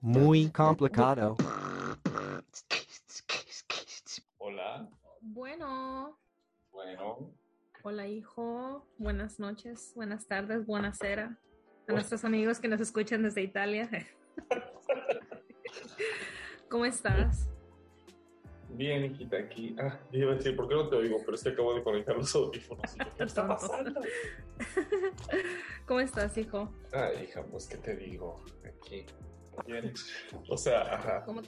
Muy complicado. Hola. Bueno, Bueno. hola hijo, buenas noches, buenas tardes, buenas cera. A nuestros amigos que nos escuchan desde Italia. ¿Cómo estás? Bien, hijita, aquí. Ah, yo iba a decir, ¿por qué no te oigo? Pero es que acabo de conectar los audífonos. ¿Qué está pasando? ¿Cómo estás, hijo? Ay, hija, pues, ¿qué te digo? Aquí. Bien. O sea, ajá. ¿Cómo?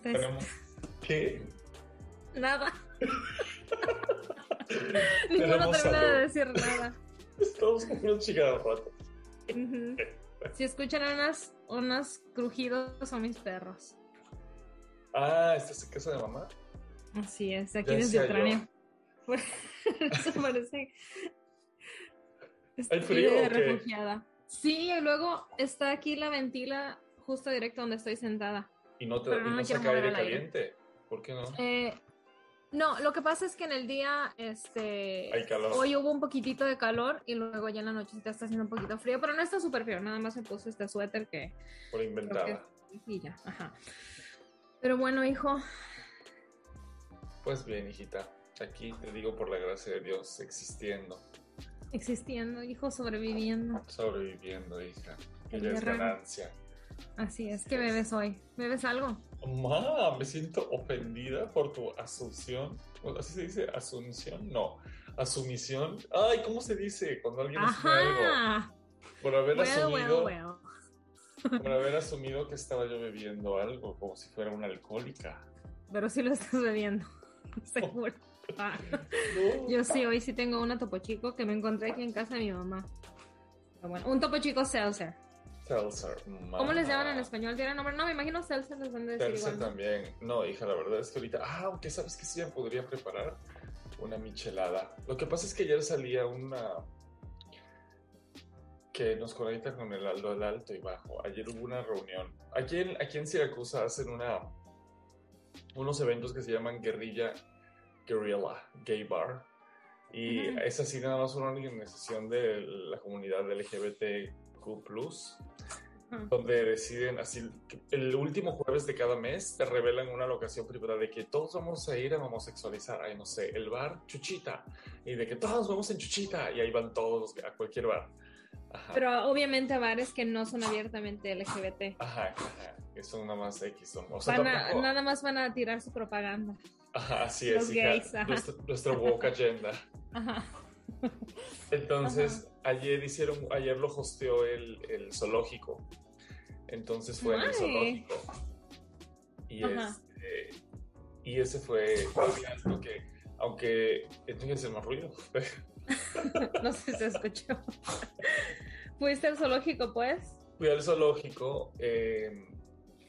Tenemos que. Nada. Ninguno termina de decir nada. Estamos con una chica de rato. Si escuchan unas, unos crujidos, son mis perros. Ah, ¿estás en casa de mamá? Así es, aquí Ya desde Ucrania. Eso parece. ¿Hay frío de refugiada. Sí, y luego está aquí la ventila justo directo donde estoy sentada. Y no te Pero no no me quiero saca aire caliente. ¿Por qué no? Eh, no, lo que pasa es que en el día, este, Hay calor. hoy hubo un poquitito de calor y luego ya en la nochecita está haciendo un poquito frío, pero no está súper frío, nada más me puse este suéter que Por creo que inventada. y ya, ajá. Pero bueno, hijo, Pues bien, hijita. Aquí te digo por la gracia de Dios, existiendo, existiendo, hijo, sobreviviendo. sobreviviendo, hija. Que ya es ganancia. Así es, ¿qué bebes hoy? ¿Bebes algo? Ma, me siento ofendida por tu asunción. ¿Así se dice? ¿Asunción? No. Asumición. Ay, ¿cómo se dice cuando alguien asume algo? Ajá. Por haber Well, asumido, well, well. Por haber asumido que estaba yo bebiendo algo, como si fuera una alcohólica. Pero sí lo estás bebiendo, seguro. Ah. No. Yo sí, hoy sí tengo una topo chico que me encontré aquí en casa de mi mamá. Pero bueno, un topo chico seltzer. Seltzer. ¿Cómo les llaman en español? ¿Tienen nombre? No, me imagino seltzer les van a decir Seltzer igual. ¿no? también. No, hija, la verdad es que ahorita. Ah, aunque sabes que sí me podría preparar una michelada. Lo que pasa es que ayer salía una. Que nos conecta con el Aldo del Alto y Bajo. Ayer hubo una reunión. Aquí en, aquí en Siracusa hacen una. unos eventos que se llaman Guerrilla. Guerrilla Gay Bar. Y Ujú. es así nada más una organización de la comunidad LGBTQ Ujú. donde deciden así, el último jueves de cada mes te revelan una locación privada de que todos vamos a ir a homosexualizar, ay no sé, el bar Chuchita, y de que todos vamos en Chuchita, y ahí van todos a cualquier bar. Ajá, Pero obviamente a bares que no son abiertamente LGBT. ajá, ajá, que son nada más X, son, o sea, a- nada más van a tirar su propaganda. ajá, así los es, hija, gays, ajá. nuestra, nuestra woke agenda. Ajá. Entonces, ayer hicieron, ayer lo hosteó el, el zoológico. Entonces fue en el zoológico. Y, este, y ese fue un fiasco que, aunque entonces el más ruido. No sé si se escuchó. ¿Fuiste al zoológico, pues? Fui al zoológico, eh,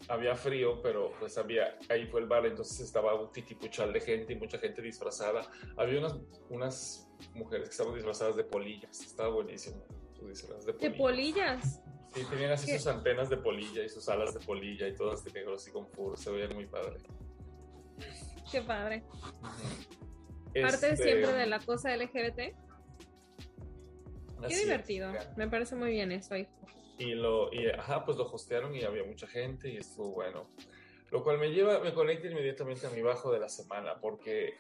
había frío, pero pues había, ahí fue el bar, entonces estaba un titipuchal de gente y mucha gente disfrazada. Había unas, unas mujeres que estaban disfrazadas de polillas, estaba buenísimo. Su disfraz de De polillas. polillas. Sí, tenían así ¿Qué? sus antenas de polilla y sus alas de polilla y todas de negro así con fur, se veían muy padre. Qué padre. Este, Parte siempre de la cosa LGBT. Así Qué es, divertido. hija. Me parece muy bien eso, hijo. Y lo, y ajá, pues lo hostearon y había mucha gente y estuvo bueno. Lo cual me lleva, me conecta inmediatamente a mi bajo de la semana porque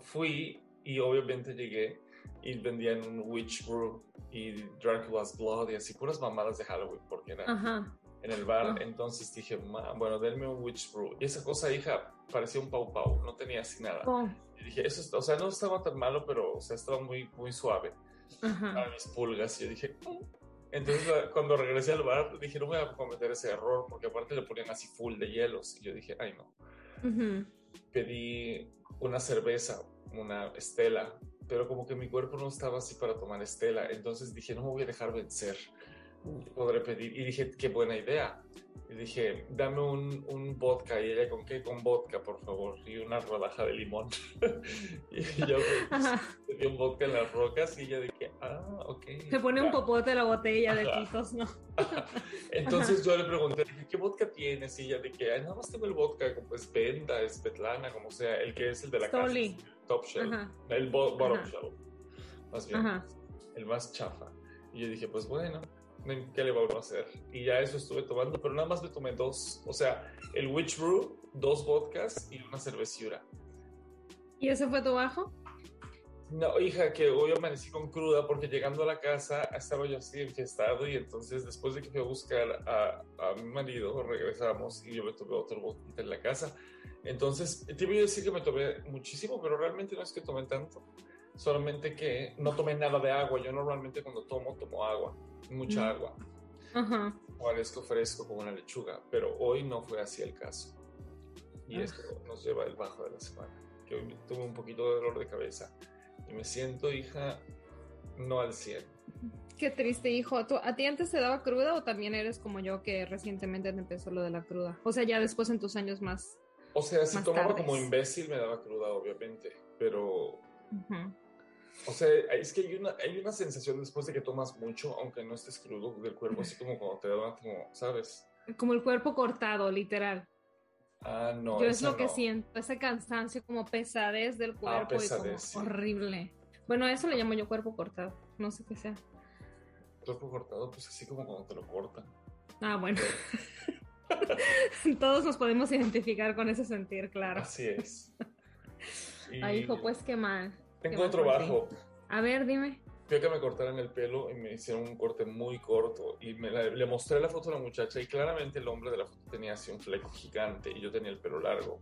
fui y obviamente llegué y vendían un Witch Brew y Dracula's Blood y así puras mamadas de Halloween porque era Ajá. en el bar. Ah. Entonces dije, "Ma, bueno, denme un Witch Brew. Y esa cosa, hija, parecía un pau pau, no tenía así nada. Oh, Y dije, eso, es- o sea, no estaba tan malo, pero o sea, estaba muy, muy suave Ajá. para mis pulgas. Y yo dije, "Mm". entonces cuando regresé al bar, dije, no voy a cometer ese error, porque aparte le ponían así full de hielos. Y yo dije, ay no. Pedí una cerveza, una estela, pero como que mi cuerpo no estaba así para tomar estela. Entonces dije, no me voy a dejar vencer. Podré pedir. Y dije, qué buena idea. Y dije, dame un, un vodka. Y ella, ¿con qué? Con vodka, por favor. Y una rodaja de limón. y yo Ajá. me dio un vodka en las rocas. Y ella dije, ah, ok. Se pone un popote la botella de pitos, ¿no? Entonces yo le pregunté, dije, ¿qué vodka tienes? Y ella que, "Ay, nada más tengo el vodka, como es Venta, es Petlana, como sea, el que es el de la casa. Top Shelf. Ajá. El bo- bottom Ajá. shelf. Más bien. El más chafa. Y yo dije, pues bueno, ¿qué le va a hacer? Y ya eso estuve tomando, pero nada más me tomé dos. O sea, el Witch Brew, dos vodkas y una cervecura. ¿Y ese fue tu bajo? No, hija, que hoy amanecí con cruda porque llegando a la casa estaba yo así enfiestado y entonces después de que fui a buscar a, a mi marido regresamos y yo me tomé otro botita en la casa. Entonces, te voy a decir que me tomé muchísimo, pero realmente no es que tomé tanto. Solamente que no tomé nada de agua. Yo normalmente cuando tomo, tomo agua, mucha mm. agua. Ajá. O fresco fresco como una lechuga, pero hoy no fue así el caso. Y esto nos lleva el bajo de la semana, que hoy tuve un poquito de dolor de cabeza y me siento, hija, no al 100. Qué triste, hijo. ¿A ti antes te daba cruda o también eres como yo que recientemente te empezó lo de la cruda? O sea, ya después en tus años más. O sea, si tomaba como imbécil me daba cruda, obviamente, pero... O sea, es que hay una, hay una sensación después de que tomas mucho, aunque no estés crudo del cuerpo, así como cuando te da, como, ¿sabes? Como el cuerpo cortado, literal. Ah, no. Yo es lo que siento, ese cansancio, como pesadez del ah, cuerpo y como horrible. Bueno, eso le llamo yo cuerpo cortado, no sé qué sea. Cuerpo cortado, pues así como cuando te lo cortan. Ah, bueno. Todos nos podemos identificar con ese sentir, claro. Así es. Ay, hijo, pues qué mal. Tengo otro bajo. A ver, dime. Fui a que me cortaran el pelo y me hicieron un corte muy corto. Y me le mostré la foto a la muchacha y claramente el hombre de la foto tenía así un fleco gigante y yo tenía el pelo largo.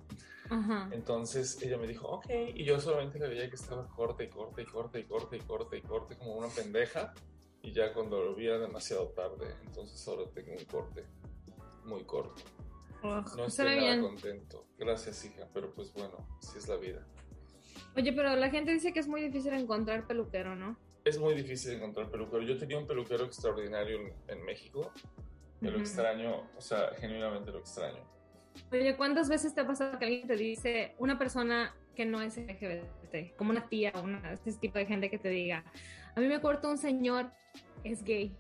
Entonces ella me dijo, ok. Y yo solamente le veía que estaba corte y corte y corte y corte y corte y corte como una pendeja. Y ya cuando lo vi era demasiado tarde. Entonces ahora tengo un corte muy corto. no estoy nada contento. Gracias, hija. Pero pues bueno, así es la vida. Oye, pero la gente dice que es muy difícil encontrar peluquero, ¿no? Es muy difícil encontrar peluquero. Yo tenía un peluquero extraordinario en, México. Me lo extraño, o sea, genuinamente lo extraño. Oye, ¿cuántas veces te ha pasado que alguien te dice, una persona que no es LGBT, como una tía o una, este tipo de gente que te diga, a mí me cortó un señor, es gay?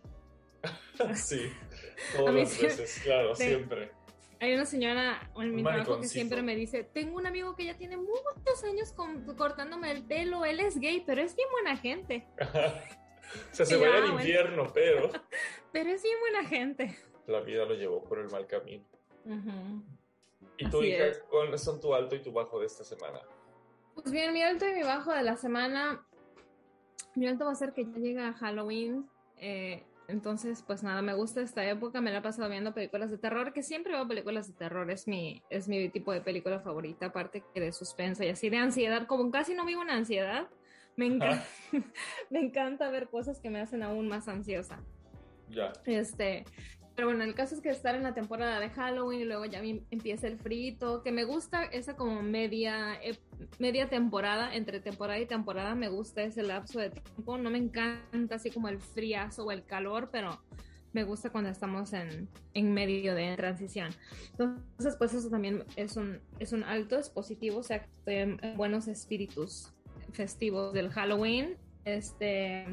sí, todas las veces, claro, siempre. Hay una señora en mi trabajo que siempre me dice, tengo un amigo que ya tiene muchos años cortándome el pelo, él es gay, pero es bien buena gente. o sea, se va al infierno, pero... pero es bien buena gente. La vida lo llevó por el mal camino. ¿Y tu hija, cuáles son tu alto y tu bajo de esta semana? Pues bien, mi alto y mi bajo de la semana, mi alto va a ser que ya llega Halloween. Eh, entonces, pues nada, me gusta esta época, me la he pasado viendo películas de terror, que siempre veo películas de terror, es mi, es mi tipo de película favorita, aparte que de suspensa y así de ansiedad, como casi no vivo en ansiedad, me encanta, me encanta ver cosas que me hacen aún más ansiosa. Ya. Este, pero bueno, el caso es que estar en la temporada de Halloween y luego ya empieza el frito, que me gusta esa como media, media temporada, entre temporada y temporada, me gusta ese lapso de tiempo. No me encanta así como el friazo o el calor, pero me gusta cuando estamos en, en medio de transición. Entonces, pues eso también es un, es un alto, es positivo, o sea, que buenos espíritus festivos del Halloween. Este,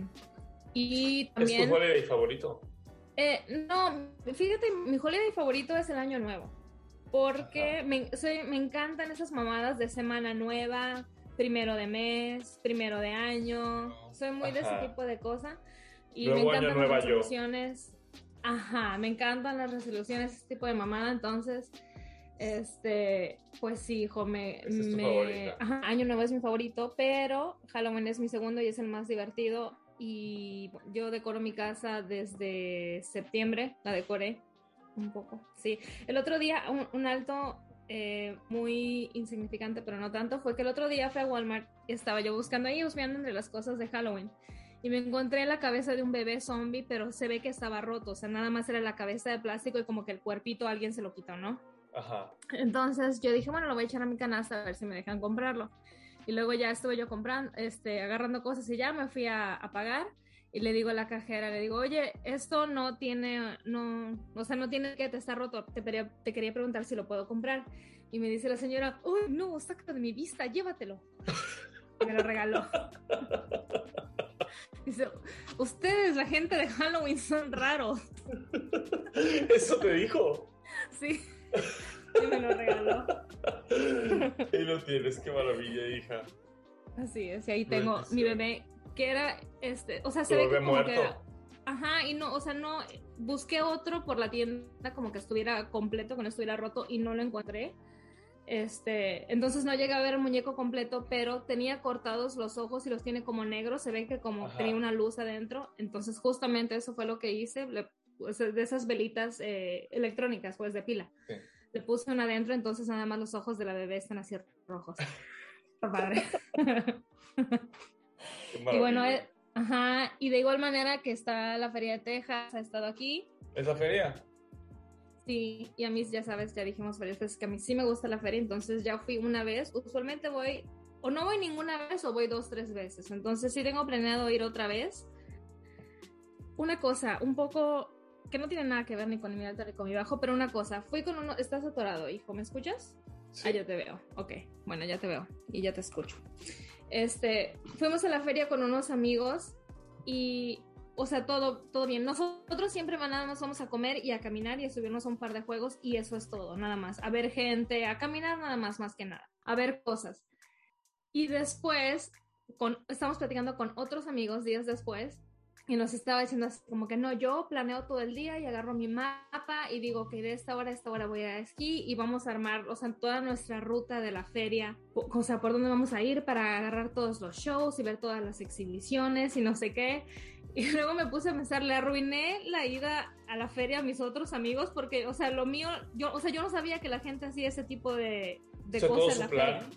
y también... ¿Es tu favorito? Eh, no, fíjate, mi holiday favorito es el año nuevo. Porque me, me encantan esas mamadas de semana nueva, primero de mes, primero de año. Soy muy de ese tipo de cosas. Y me encantan las resoluciones. Ajá, me encantan las resoluciones, ese tipo de mamada. Entonces, este, pues sí, hijo, me, Año Nuevo es mi favorito, pero Halloween es mi segundo y es el más divertido y yo decoro mi casa desde septiembre, la decoré un poco, sí. El otro día, un, alto eh, muy insignificante, pero no tanto, fue que el otro día fui a Walmart y estaba yo buscando ahí, buscando entre las cosas de Halloween. Y me encontré la cabeza de un bebé zombie, pero se ve que estaba roto, o sea, nada más era la cabeza de plástico y como que el cuerpito alguien se lo quitó, ¿no? Ajá. Entonces yo dije, bueno, lo voy a echar a mi canasta a ver si me dejan comprarlo. Y luego ya estuve yo comprando, este, agarrando cosas y ya me fui a, pagar y le digo a la cajera, le digo, oye, esto no tiene, no, o sea, no tiene que te está roto, te, te quería preguntar si lo puedo comprar. Y me dice la señora, uy, no, sácalo de mi vista, llévatelo. me lo regaló. Dice, ustedes, la gente de Halloween, son raros. ¿Eso te dijo? Sí. Y me lo regaló. y lo tienes, qué maravilla, hija. Así es, y ahí tengo mi bebé que era, este, o sea, se ve como que ajá, y no, o sea, no, busqué otro por la tienda como que estuviera completo, que no estuviera roto y no lo encontré. Este, entonces no llegué a ver el muñeco completo, pero tenía cortados los ojos y los tiene como negros, se ve que como tenía una luz adentro, entonces justamente eso fue lo que hice, pues, de esas velitas eh, electrónicas, pues de pila. Le puse una adentro, entonces nada más los ojos de la bebé están así rojos. padre. y bueno, eh, ajá, y de igual manera que está la Feria de Texas, ha estado aquí. ¿Es la feria? Sí, y a mí ya sabes, ya dijimos varias veces que a mí sí me gusta la feria, entonces ya fui una vez. Usualmente voy, o no voy ninguna vez, o voy dos, tres veces. Entonces sí tengo planeado ir otra vez. Una cosa, un poco que no tiene nada que ver ni con mi alto ni con mi bajo, pero una cosa, fui con uno, estás atorado, hijo, ¿me escuchas? Sí. Ah, ya te veo, ok, bueno, ya te veo y ya te escucho. Este, fuimos a la feria con unos amigos y o sea, todo, todo bien. Nosotros siempre nada más vamos a comer y a caminar y a subirnos a un par de juegos y eso es todo, nada más. A ver gente, a caminar nada más, más que nada. A ver cosas. Y después, con, estamos platicando con otros amigos días después y nos estaba diciendo así como que no, yo planeo todo el día y agarro mi mapa y digo que de esta hora a esta hora voy a esquí y vamos a armar, o sea, toda nuestra ruta de la feria, o sea, por dónde vamos a ir para agarrar todos los shows y ver todas las exhibiciones y no sé qué. Y luego me puse a pensar, le arruiné la ida a la feria a mis otros amigos porque, o sea, lo mío, yo, o sea, yo no sabía que la gente hacía ese tipo de, de cosas en la feria.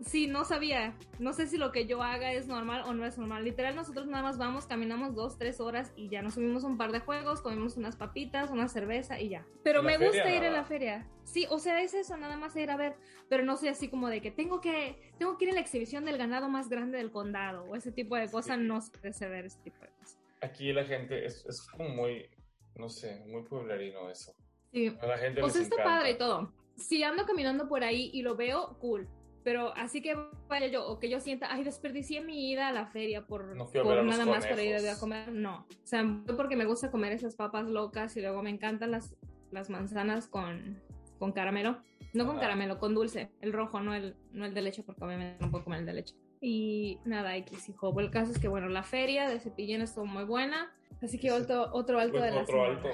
Sí, no sabía. No sé si lo que yo haga es normal o no es normal. Literal, nosotros nada más vamos, caminamos dos, tres horas y ya nos subimos un par de juegos, comimos unas papitas, una cerveza y ya. Pero me gusta ir a la feria. Sí, o sea, es eso, nada más ir a ver. Pero no soy así como de que tengo que, tengo que ir a la exhibición del ganado más grande del condado o ese tipo de cosas. No sé ver ese tipo de cosas aquí la gente es, es como muy, no sé, muy pueblerino eso. Sí. A la gente pues está padre y todo. Si ando caminando por ahí y lo veo, cool. Pero así que vaya yo, o que yo sienta, ay, desperdicié mi ida a la feria por, por nada más para ir a comer. No. O sea, porque me gusta comer esas papas locas y luego me encantan las, las manzanas con, con caramelo. No con caramelo, con dulce. El rojo, no el, no el de leche, porque obviamente no puedo comer el de leche. Y nada, X hijo. El caso es que, bueno, la feria de Cepillín estuvo muy buena. Así que otro, otro alto de la otro alto.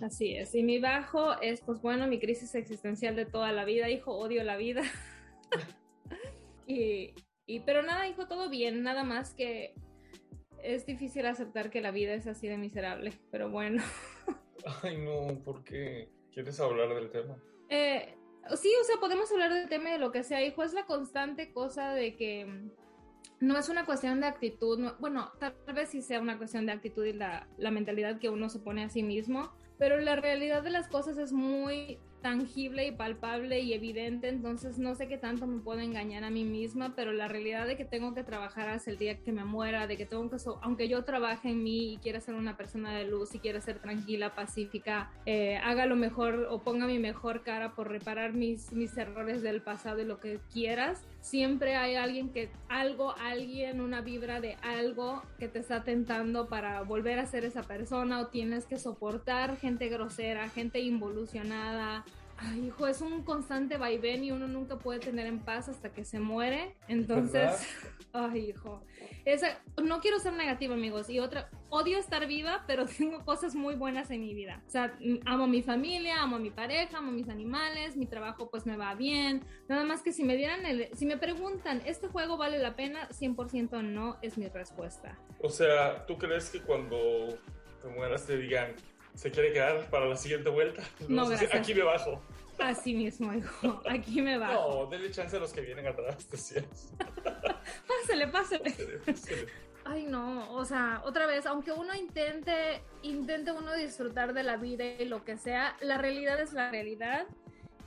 Así es. Y mi bajo es, pues bueno, mi crisis existencial de toda la vida, hijo. Odio la vida. y, y, pero nada, hijo, todo bien. Nada más que es difícil aceptar que la vida es así de miserable. Pero bueno. Ay, no, ¿por qué? ¿Quieres hablar del tema? Eh, sí, o sea, podemos hablar del tema de lo que sea, hijo, es la constante cosa de que no es una cuestión de actitud, bueno, tal vez sí sea una cuestión de actitud y la, la mentalidad que uno se pone a sí mismo, pero la realidad de las cosas es muy tangible y palpable y evidente, entonces no sé qué tanto me puedo engañar a mí misma, pero la realidad de que tengo que trabajar hasta el día que me muera, de que tengo que, aunque yo trabaje en mí y quiera ser una persona de luz y quiera ser tranquila, pacífica, eh, haga lo mejor o ponga mi mejor cara por reparar mis, mis errores del pasado y lo que quieras, siempre hay alguien que, algo, alguien, una vibra de algo que te está tentando para volver a ser esa persona o tienes que soportar gente grosera, gente involucionada. Ay, hijo, es un constante vaivén y uno nunca puede tener en paz hasta que se muere. Entonces, ay, hijo. Esa, no quiero ser negativa, amigos. Y otra, odio estar viva, pero tengo cosas muy buenas en mi vida. O sea, amo a mi familia, amo a mi pareja, amo a mis animales, mi trabajo pues me va bien. Nada más que si me dieran el, si me preguntan, ¿este juego vale la pena? 100% no es mi respuesta. O sea, ¿tú crees que cuando te mueras te digan, se quiere quedar para la siguiente vuelta? No, Aquí me bajo. Así mismo, hijo. Aquí me bajo. No, denle chance a los que vienen atrás, decías. pásale, pásale. Ay, no, o sea, otra vez, aunque uno intente, intente uno disfrutar de la vida y lo que sea, la realidad es la realidad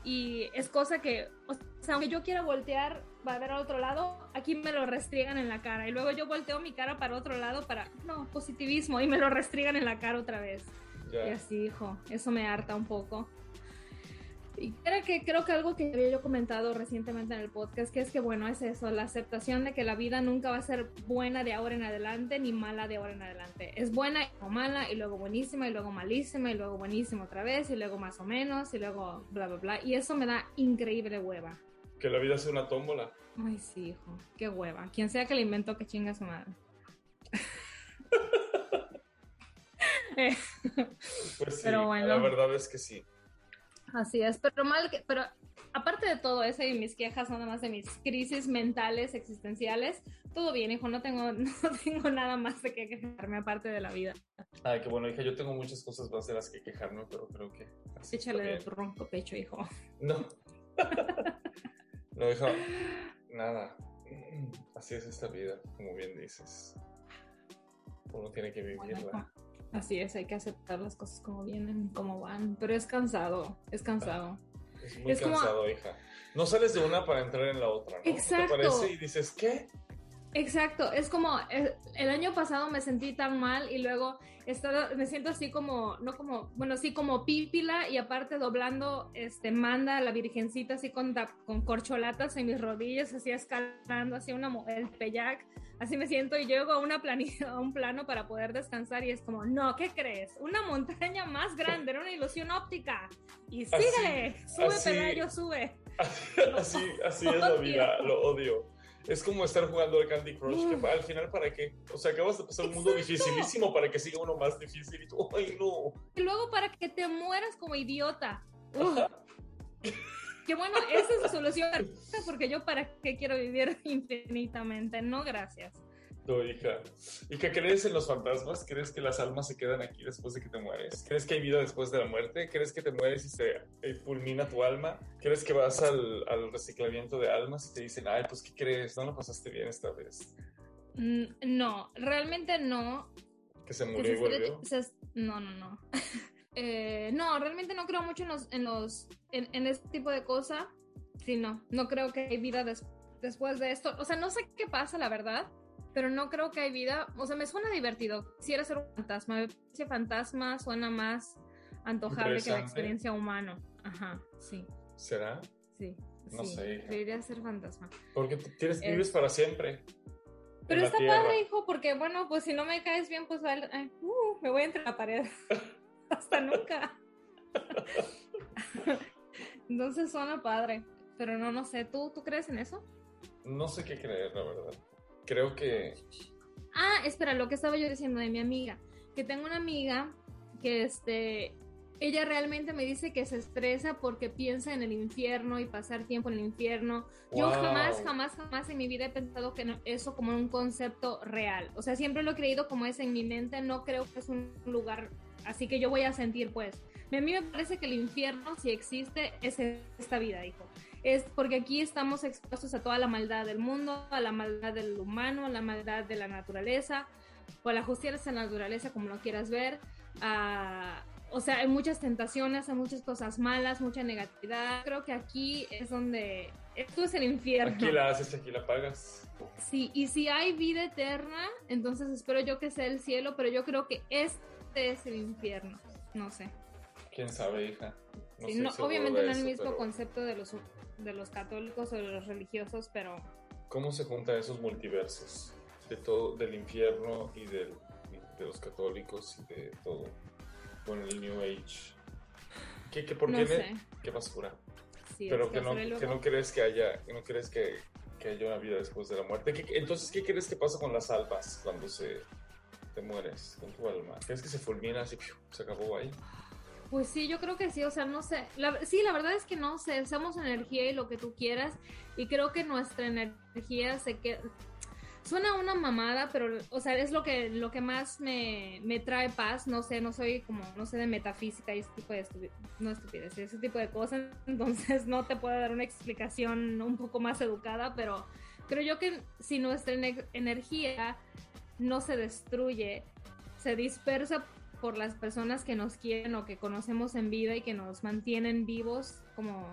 y es cosa que, o sea, aunque yo quiera voltear para ver al otro lado, aquí me lo restriegan en la cara y luego yo volteo mi cara para otro lado para, no, positivismo y me lo restriegan en la cara otra vez. Y así, hijo, eso me harta un poco. Y era que creo que algo que había yo comentado recientemente en el podcast, que es que bueno, es eso, la aceptación de que la vida nunca va a ser buena de ahora en adelante ni mala de ahora en adelante. Es buena o mala y luego buenísima y luego malísima y luego buenísima otra vez y luego más o menos y luego bla bla bla. Y eso me da increíble hueva. Que la vida sea una tómbola. Ay, sí, hijo, qué hueva. Quien sea que le inventó que chinga su madre. pues sí, pero bueno. la verdad es que sí. Así es, pero mal que, pero aparte de todo eso y mis quejas nada más de mis crisis mentales existenciales, todo bien, hijo, no tengo, no tengo nada más de qué quejarme aparte de la vida. Ay, qué bueno, hija, yo tengo muchas cosas más de las que quejarme, pero creo que... Échale de tu ronco pecho, hijo. No. no, hijo, nada. Así es esta vida, como bien dices. Uno tiene que vivirla. Así es, hay que aceptar las cosas como vienen, como van, pero es cansado, es cansado. Es muy cansado, hija. No sales de una para entrar en la otra, ¿no? Exacto. ¿Te parece? Y dices, ¿qué? Exacto, es como el, el, año pasado me sentí tan mal y luego estaba, me siento así como, no como, bueno, sí como pípila y aparte doblando, este, manda a la virgencita así con, con corcholatas en mis rodillas, así escalando, así una, el peyac, así me siento y llego a, una planilla, a un plano para poder descansar y es como, no, ¿qué crees? Una montaña más grande, era una ilusión óptica y sigue, sube Pelayo, sube. Así, así es la vida, lo odio. Es como estar jugando al Candy Crush, que al final, ¿para qué? O sea, acabas de pasar un mundo dificilísimo para que siga uno más difícil y tú, ¡ay, no! Y luego para que te mueras como idiota. que bueno, esa es la solución porque yo para qué quiero vivir infinitamente, no gracias. No, hija. ¿Y qué crees en los fantasmas? ¿Crees que las almas se quedan aquí después de que te mueres? ¿Crees que hay vida después de la muerte? ¿Crees que te mueres y se eh, fulmina tu alma? ¿Crees que vas al, al reciclamiento de almas y te dicen, ay, pues, ¿qué crees? No lo pasaste bien esta vez. Mm, no, realmente no. ¿Que se murió y volvió? no, no, no. eh, no, realmente no creo mucho en los, en los, en, en este tipo de cosas. Sí, no, no creo que hay vida después de esto. O sea, no sé qué pasa, la verdad pero no creo que hay vida. O sea, me suena divertido. Quisiera ser un fantasma. Ese fantasma suena más antojable que la experiencia humana. Ajá, sí. ¿Será? Sí. No sé. Debería ser fantasma. Porque tienes, vives para siempre. Pero está padre, hijo, porque bueno, pues si no me caes bien, pues uh, me voy entre la pared. Hasta nunca. Entonces suena padre. Pero no, no sé. ¿Tú, ¿Tú crees en eso? No sé qué creer, la verdad creo que... Ah, espera, lo que estaba yo diciendo de mi amiga, que tengo una amiga que este, ella realmente me dice que se estresa porque piensa en el infierno y pasar tiempo en el infierno. Yo jamás, jamás, jamás en mi vida he pensado que eso como un concepto real. O sea, siempre lo he creído como es en mi mente, no creo que es un lugar así que yo voy a sentir pues. A mí me parece que el infierno, si existe, es esta vida, hijo es porque aquí estamos expuestos a toda la maldad del mundo, a la maldad del humano, a la maldad de la naturaleza, o a la justicia de la naturaleza, como lo quieras ver. o sea, hay muchas tentaciones, hay muchas cosas malas, mucha negatividad. Creo que aquí es donde esto es el infierno. Aquí la haces, aquí la pagas. Sí, y si hay vida eterna, entonces espero yo que sea el cielo, pero yo creo que este es el infierno. No sé. ¿Quién sabe, hija? No obviamente no es el mismo concepto de los de los católicos o de los religiosos, pero... ¿Cómo se juntan esos multiversos? De todo, del infierno y del, de los católicos y de todo. Con el New Age. ¿Qué, qué por qué? ¿Qué basura? pero que, no, que no crees que haya, no crees que, que haya una vida después de la muerte. entonces, ¿qué crees que pasa con las almas cuando se te mueres con tu alma? ¿Crees que se fulmina así, se acabó ahí? Pues sí, yo creo que sí, o sea, no sé. sí, la verdad es que no sé, somos energía y lo que tú quieras, y creo que nuestra energía se queda. Suena una mamada, pero, o sea, es lo que, lo que más me, me trae paz. No sé, no soy como, no sé, de metafísica y ese tipo de no estupidez, ese tipo de cosas. Entonces, no te puedo dar una explicación un poco más educada, pero creo yo que si nuestra energía no se destruye, se dispersa por las personas que nos quieren o que conocemos en vida y que nos mantienen vivos, como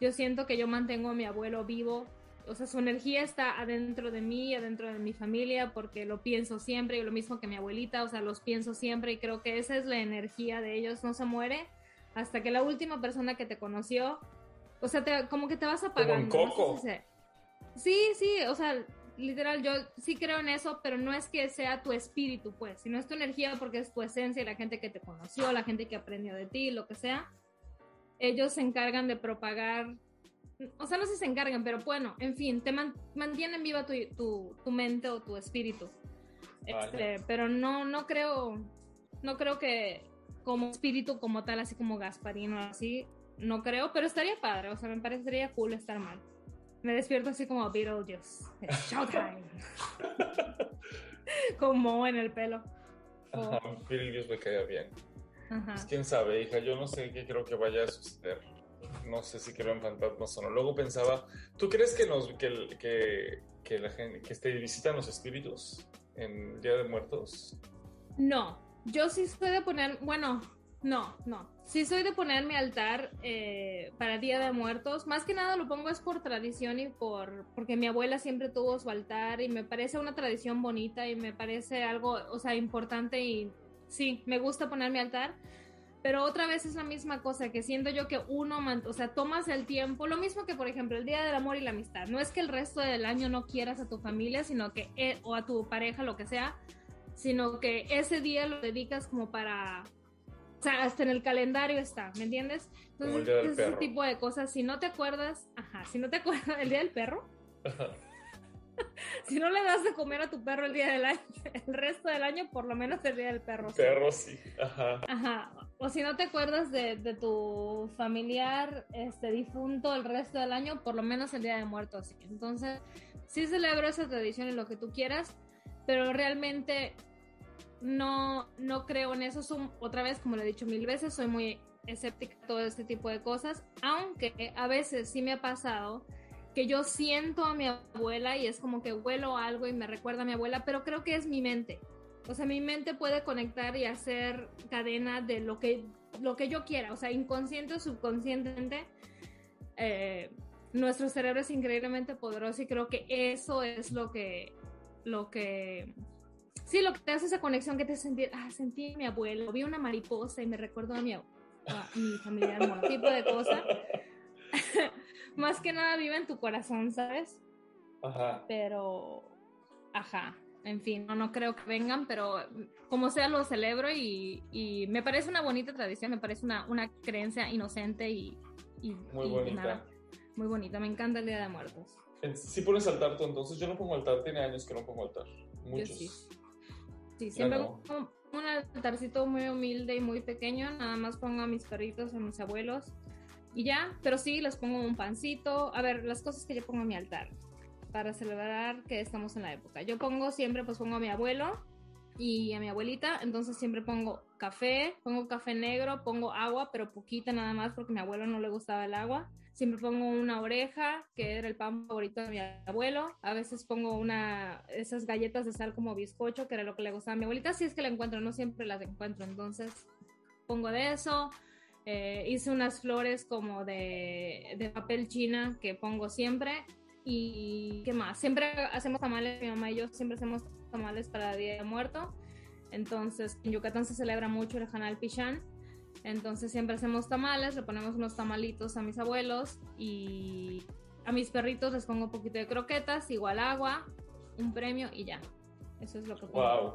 yo siento que yo mantengo a mi abuelo vivo, o sea, su energía está adentro de mí, adentro de mi familia, porque lo pienso siempre, y lo mismo que mi abuelita, o sea, los pienso siempre y creo que esa es la energía de ellos, no se muere hasta que la última persona que te conoció, o sea, te, como que te vas apagando. Como coco. sí, sí, o sea, literal, yo sí creo en eso, pero no es que sea tu espíritu, pues, sino es tu energía porque es tu esencia, la gente que te conoció, la gente que aprendió de ti, lo que sea. Ellos se encargan de propagar, o sea, no sé si se encargan, pero bueno, en fin, te mantienen viva tu, tu, mente o tu espíritu. Este, pero no, no creo, no creo que como espíritu como tal, así como Gasparino, así, no creo, pero estaría padre, o sea, me parecería cool estar mal. Me despierto así como Beetlejuice. Showtime. como en el pelo. Ajá, Beetlejuice me caía bien. Ajá. Pues, quién sabe, hija, yo no sé qué creo que vaya a suceder. No sé si creo en fantasmas o no. Luego pensaba, ¿tú crees que nos que, que, que la gente que este, visitan los espíritus en Día de Muertos? No, yo sí de poner, bueno, no, no. Sí soy de poner mi altar eh, para Día de Muertos. Más que nada lo pongo es por tradición y por porque mi abuela siempre tuvo su altar y me parece una tradición bonita y me parece algo, o sea, importante y sí, me gusta poner mi altar. Pero otra vez es la misma cosa, que siento yo que uno, o sea, tomas el tiempo, lo mismo que por ejemplo el Día del Amor y la Amistad. No es que el resto del año no quieras a tu familia, sino que, eh, o a tu pareja, lo que sea, sino que ese día lo dedicas como para sea, hasta en el calendario está, ¿me entiendes? Entonces, ese tipo de cosas, si no te acuerdas, ajá, si no te acuerdas el día del perro, si no le das de comer a tu perro el día del año, el resto del año, por lo menos el día del perro. Perro, sí, ajá. Ajá, o si no te acuerdas de, de, tu familiar este, difunto el resto del año, por lo menos el día de muertos. Entonces, sí celebro esa tradición y lo que tú quieras, pero realmente no, no creo en eso. otra vez, como lo he dicho mil veces, soy muy escéptica a todo este tipo de cosas, aunque a veces sí me ha pasado que yo siento a mi abuela y es como que huelo algo y me recuerda a mi abuela, pero creo que es mi mente. O sea, mi mente puede conectar y hacer cadena de lo que, lo que yo quiera, o sea, inconsciente o subconscientemente. Eh, nuestro cerebro es increíblemente poderoso y creo que eso es lo que, lo que Sí, lo que te hace esa conexión que te sentir, ah, sentí a mi abuelo, vi una mariposa y me recuerdo a mi, a mi familiar, tipo de cosa. Más que nada vive en tu corazón, ¿sabes? Ajá. Pero, ajá, en fin, no, no creo que vengan, pero como sea lo celebro y, y me parece una bonita tradición, me parece una, una creencia inocente y, y muy bonita. muy bonita, me encanta el Día de Muertos. Si pones altar tú, entonces yo no pongo altar, tiene años que no pongo altar. Muchos. Sí, siempre pongo un altarcito muy humilde y muy pequeño, nada más pongo a mis perritos, a mis abuelos y ya, pero sí les pongo un pancito, a ver, las cosas que yo pongo a mi altar para celebrar que estamos en la época. Yo pongo siempre, pues pongo a mi abuelo y a mi abuelita, entonces siempre pongo café, pongo café negro, pongo agua, pero poquita nada más porque a mi abuelo no le gustaba el agua Siempre pongo una oreja, que era el pan favorito de mi abuelo. A veces pongo una, esas galletas de sal como bizcocho, que era lo que le gustaba a mi abuelita. Si es que la encuentro, no siempre las encuentro. Entonces pongo de eso. Eh, hice unas flores como de, de papel china que pongo siempre. Y qué más, siempre hacemos tamales, mi mamá y yo siempre hacemos tamales para el Día de Muerto. Entonces, en Yucatán se celebra mucho el Hanal Pichán entonces siempre hacemos tamales, le ponemos unos tamalitos a mis abuelos y a mis perritos les pongo un poquito de croquetas, igual agua, un premio y ya. Eso es lo que. Wow.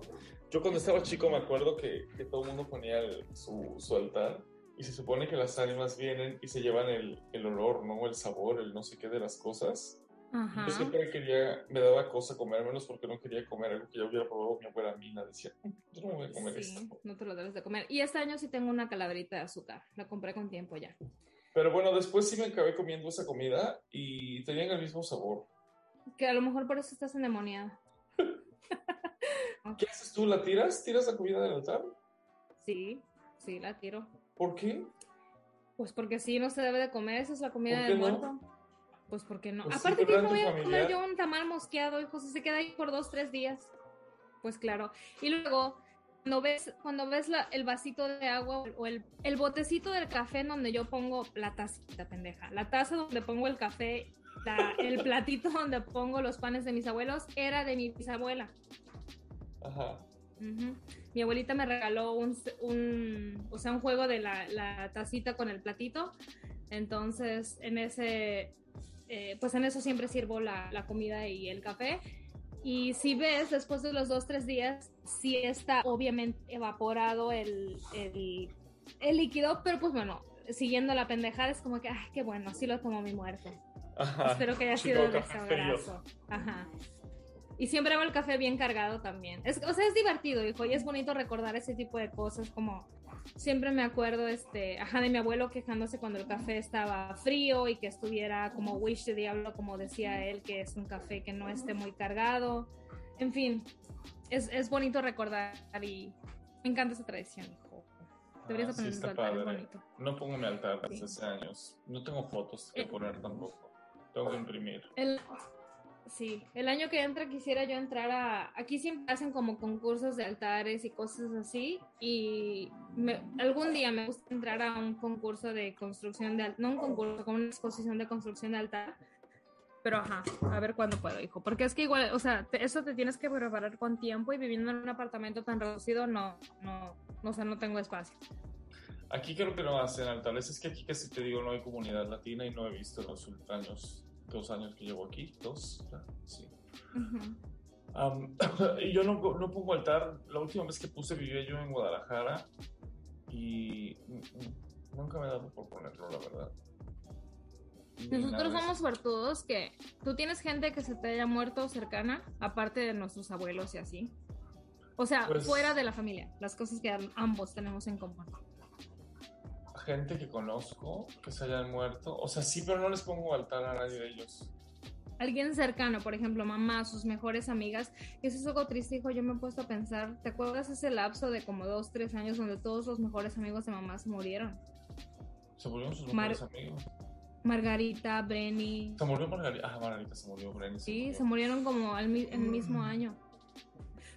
Yo cuando estaba chico me acuerdo que, que todo el mundo ponía su, su, altar y se supone que las ánimas vienen y se llevan el, el olor, ¿no? El sabor, el no sé qué de las cosas. Yo siempre quería, me daba cosa comérmelos porque no quería comer algo que ya hubiera probado mi abuela Mina. Decía, yo no voy a comer sí, esto. No te lo debes de comer. Y este año sí tengo una calaverita de azúcar. La compré con tiempo ya. Pero bueno, después sí me acabé comiendo esa comida y tenían el mismo sabor. Que a lo mejor por eso estás endemoniada. ¿Qué haces tú? ¿La tiras? ¿Tiras la comida del altar? Sí, sí, la tiro. ¿Por qué? Pues porque sí, no se debe de comer. Esa es la comida del muerto. Pues porque no. Pues Aparte que no voy a comer yo un tamal mosqueado, hijo, se queda ahí por dos, tres días. Pues claro. Y luego, cuando ves, cuando ves la, el vasito de agua o el, el, botecito del café en donde yo pongo la tacita, pendeja, la taza donde pongo el café, el platito donde pongo los panes de mis abuelos, era de mi bisabuela. Ajá. Mi abuelita me regaló un, un, o sea, un juego de la, la tacita con el platito. Entonces, en ese, eh, pues en eso siempre sirvo la, la, comida y el café. Y si ves, después de los dos, tres días, sí está obviamente evaporado el, el, el líquido, pero pues bueno, siguiendo la pendejada es como que, ay, qué bueno, así lo tomó mi muerto. Espero que haya sido de Ajá. Y siempre hago el café bien cargado también. Es, o sea, es divertido, hijo, y es bonito recordar ese tipo de cosas, como siempre me acuerdo, este, ajá, de mi abuelo quejándose cuando el café estaba frío y que estuviera como wish de diablo, como decía él, que es un café que no esté muy cargado. En fin, es, es bonito recordar y me encanta esa tradición, hijo. Deberías Ah, sí, poner está tu altar, es bonito. No pongo mi altar desde Sí. hace años. No tengo fotos que Eh. poner tampoco. Tengo que imprimir. El, sí, el año que entra quisiera yo entrar a... Aquí siempre hacen como concursos de altares y cosas así. Y me- algún día me gusta entrar a un concurso de construcción de. No un concurso, como una exposición de construcción de altar. Pero ajá, a ver cuándo puedo, hijo. Porque es que igual, o sea, te- eso te tienes que preparar con tiempo y viviendo en un apartamento tan reducido, no, no, no sé, no tengo espacio. Aquí creo que no hacen altares. Es que aquí casi te digo no hay comunidad latina y no he visto los años, dos años que llevo aquí. Dos, sí. Am, y yo no, no pongo altar. La última vez que puse vivía yo en Guadalajara y nunca me he dado por ponerlo, la verdad. Nosotros somos suertudos que tú tienes gente que se te haya muerto cercana, aparte de nuestros abuelos y así. O sea, Pues- fuera de la familia, las cosas que am- ambos tenemos en común. Gente que conozco que se hayan muerto. O sea, sí, pero no les pongo altar a nadie de ellos. Alguien cercano, por ejemplo, mamá, sus mejores amigas, eso es algo triste, hijo. Yo me he puesto a pensar, ¿te acuerdas ese lapso de como dos, tres años donde todos los mejores amigos de mamá se murieron? Se murieron sus Mar- mejores amigos. Margarita, Brenny, Se murió Margarita. Ah, Margarita se murió. Brenny se Sí, murió. se murieron como al mi- el mismo año.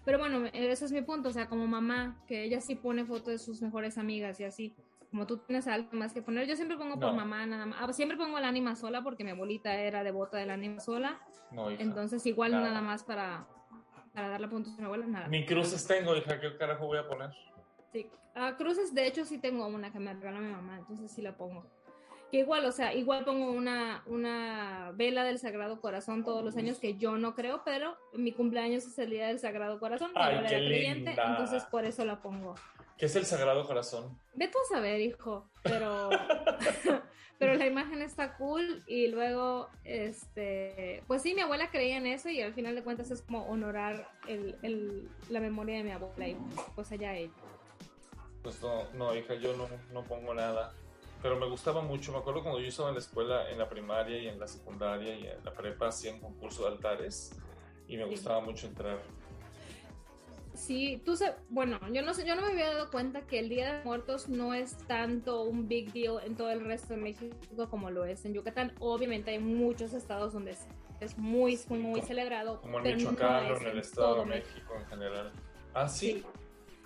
Pero bueno, ese es mi punto, o sea, como mamá, que ella sí pone fotos de sus mejores amigas y así. Como tú tienes algo más que poner, yo siempre pongo por No. mamá nada más. Ah, siempre pongo el ánima sola porque mi abuelita era devota del ánima sola. No, hija. Entonces, igual Nada. nada más para, para darle puntos a mi abuela, nada. Ni cruces tengo, hija. ¿Qué carajo voy a poner? Sí. Ah, cruces, de hecho, sí tengo una que me regaló mi mamá, entonces sí la pongo. Que igual, o sea, igual pongo una, una vela del Sagrado Corazón todos los años, que yo no creo, pero mi cumpleaños es el día del Sagrado Corazón, Ay, abuela qué era creyente, linda. entonces por eso la pongo. ¿Qué es el Sagrado Corazón? Vete a saber, hijo, pero, pero la imagen está cool y luego, este, pues sí, mi abuela creía en eso y al final de cuentas es como honorar el, el- la memoria de mi abuela y pues allá ella. Pues no, no, hija, yo no, no pongo nada. Pero me gustaba mucho. Me acuerdo cuando yo estaba en la escuela, en la primaria y en la secundaria y en la prepa, hacían concurso de altares. Y me Sí. gustaba mucho entrar. Sí, tú sabes, bueno, yo no sé, yo no me había dado cuenta que el Día de Muertos no es tanto un big deal en todo el resto de México como lo es en Yucatán. Obviamente hay muchos estados donde es, es muy, muy como- celebrado. Como en no Michoacán o es en el Estado de México en general. Ah, sí. Sí.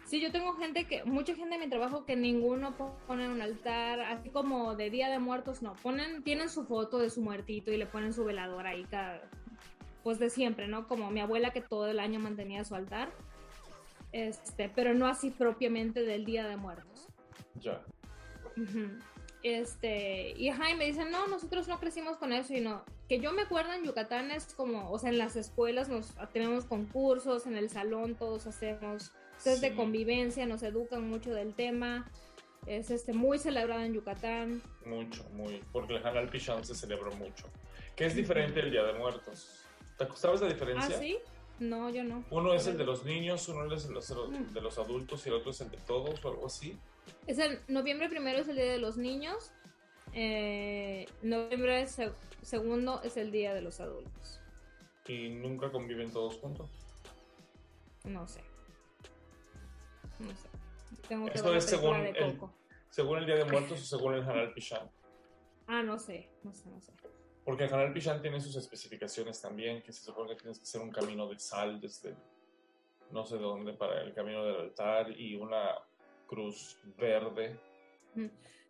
Sí, yo tengo gente que, mucha gente en mi trabajo que ninguno pone un altar, así como de Día de Muertos, no, ponen, tienen su foto de su muertito y le ponen su velador ahí cada, pues de siempre, ¿no? Como mi abuela que todo el año mantenía su altar, este, pero no así propiamente del Día de Muertos. Ya. Este, y Jaime dice, no, nosotros no crecimos con eso y no, que yo me acuerdo en Yucatán es como, o sea, en las escuelas nos tenemos concursos, en el salón todos hacemos test de convivencia, nos educan mucho del tema, es este muy celebrado en Yucatán. Mucho, muy. Porque el Hanal Pichán se celebró mucho. Que es diferente el Día de Muertos. ¿Te- ¿Sabes la ¿Ah, diferencia? sí? No, yo no. Uno es el de los niños, uno es el de los, de los adultos y el otro es el de todos o algo así. Es el noviembre primero es el Día de los Niños, eh, noviembre se- segundo es el Día de los Adultos. Y nunca conviven todos juntos. No sé. No sé. Tengo que Esto es según el-. Según el Día de Muertos o según el Hanal Pichán. Ah, no sé, no sé, no sé. Porque el Hanal Pichán tiene sus especificaciones también, que se supone que tienes que hacer un camino de sal desde no sé dónde para el camino del altar y una cruz verde.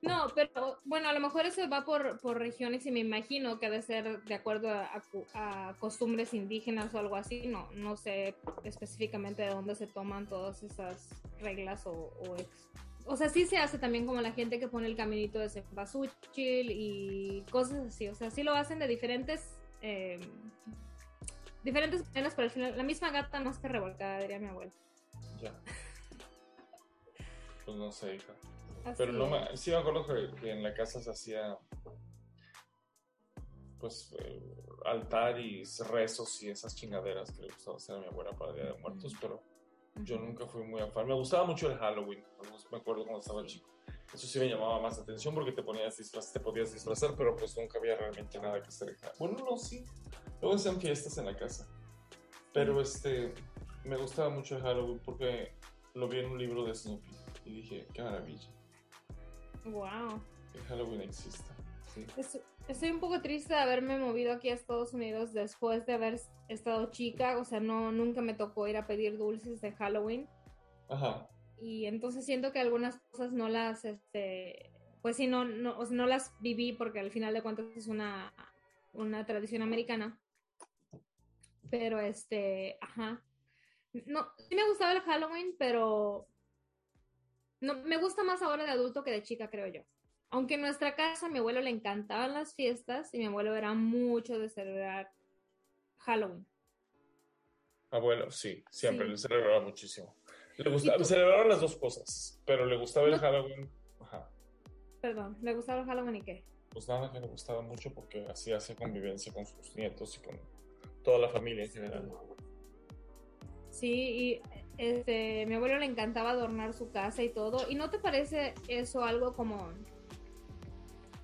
No, pero bueno, a lo mejor eso va por, por regiones y me imagino que ha de ser de acuerdo a, costumbres indígenas o algo así. No, no sé específicamente de dónde se toman todas esas reglas o, o, o sea, sí se hace también como la gente que pone el caminito de cempasúchil y cosas así. O sea, sí lo hacen de diferentes eh, diferentes maneras, pero al final la misma gata más que revolcada, diría mi abuela. Ya. Pues no sé, hija. Así Pero no me, sí me acuerdo que, que en la casa se hacía pues, eh, altar y rezos y esas chingaderas que le gustaba hacer a mi abuela para el Día de Muertos, pero yo nunca fui muy afán. Me gustaba mucho el Halloween, me acuerdo cuando estaba chico. Eso sí me llamaba más atención porque te ponías disfraz, te podías disfrazar, pero pues nunca había realmente nada que hacer. Bueno, no, sí. Luego hacían fiestas en la casa. Pero este, me gustaba mucho el Halloween porque lo vi en un libro de Snoopy y dije, qué maravilla. Wow. El Halloween existe. Sí. Estoy un poco triste de haberme movido aquí a Estados Unidos después de haber estado chica. O sea, no, nunca me tocó ir a pedir dulces de Halloween. Ajá y entonces siento que algunas cosas no las, este, pues sí, no, no, no las viví porque al final de cuentas es una, una tradición americana. Pero este, ajá. No, sí me gustaba el Halloween, pero no, me gusta más ahora de adulto que de chica, creo yo. Aunque en nuestra casa a mi abuelo le encantaban las fiestas y mi abuelo era mucho de celebrar Halloween. Abuelo, sí, siempre le celebraba muchísimo. Le gustaba, celebraban las dos cosas, pero le gustaba el Halloween. Ajá. Perdón, ¿le gustaba el Halloween y qué? Pues nada, que le gustaba mucho porque así hace convivencia con sus nietos y con toda la familia en general. Sí, y este, mi abuelo le encantaba adornar su casa y todo. ¿Y no te parece eso algo como...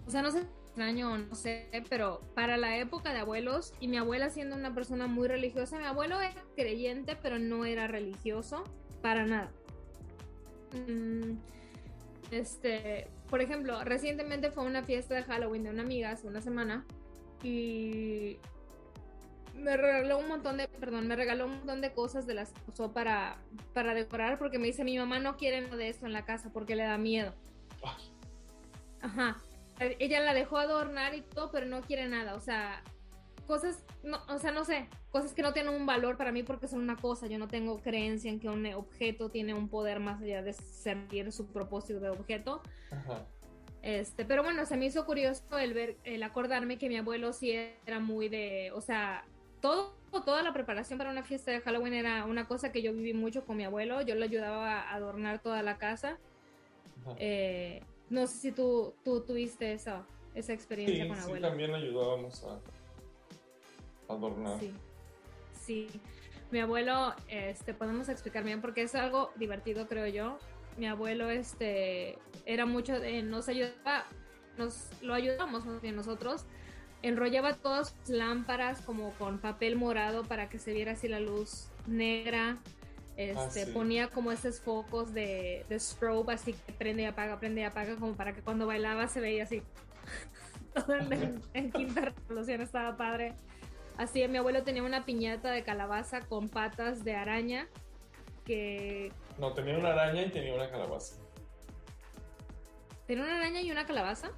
O sea, no sé extraño no sé, pero para la época de abuelos y mi abuela siendo una persona muy religiosa, mi abuelo era creyente, pero no era religioso para nada. Mm, este, por ejemplo, recientemente fue una fiesta de Halloween de una amiga hace una semana y me regaló un montón de, perdón, me regaló un montón de cosas de las que usó para, para decorar porque me dice mi mamá no quiere nada de esto en la casa porque le da miedo. Ajá. Ella la dejó adornar y todo, pero no quiere nada. O sea, cosas, no, o sea, no sé, cosas que no tienen un valor para mí porque son una cosa. Yo no tengo creencia en que un objeto tiene un poder más allá de servir su propósito de objeto. Este, pero bueno, se me hizo curioso el ver, el acordarme que mi abuelo sí era muy de, o sea, todo, toda la preparación para una fiesta de Halloween era una cosa que yo viví mucho con mi abuelo. Yo le ayudaba a adornar toda la casa. Eh, no sé si tú, tú tuviste esa, esa experiencia con abuelo. Sí, también ayudábamos a adornar. Sí. sí. Mi abuelo, este, podemos explicar bien porque es algo divertido, creo yo. Mi abuelo, este, era mucho de, nos ayudaba, nos lo ayudamos nosotros, enrollaba todas sus lámparas como con papel morado para que se viera así la luz negra. Este, ah, ponía como esos focos de, de strobe, así que prende y apaga, prende y apaga, como para que cuando bailaba se veía así. Todo en, en quinta revolución estaba padre. Así, mi abuelo tenía una piñata de calabaza con patas de araña que... No, tenía una araña y tenía una calabaza. ¿Tenía una araña y una calabaza?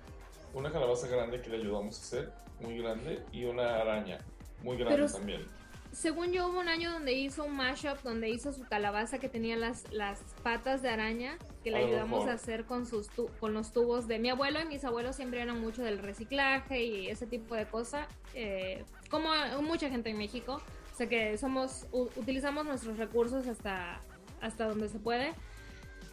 Una calabaza grande que le ayudamos a hacer, muy grande, y una araña, muy grande también según yo, hubo un año donde hizo un mashup, donde hizo su calabaza que tenía las, las patas de araña, que le ayudamos a hacer con, sus con los tubos de mi abuelo y mis abuelos siempre eran mucho del reciclaje y ese tipo de cosas, eh, como mucha gente en México. O sea que somos, utilizamos nuestros recursos hasta, hasta donde se puede.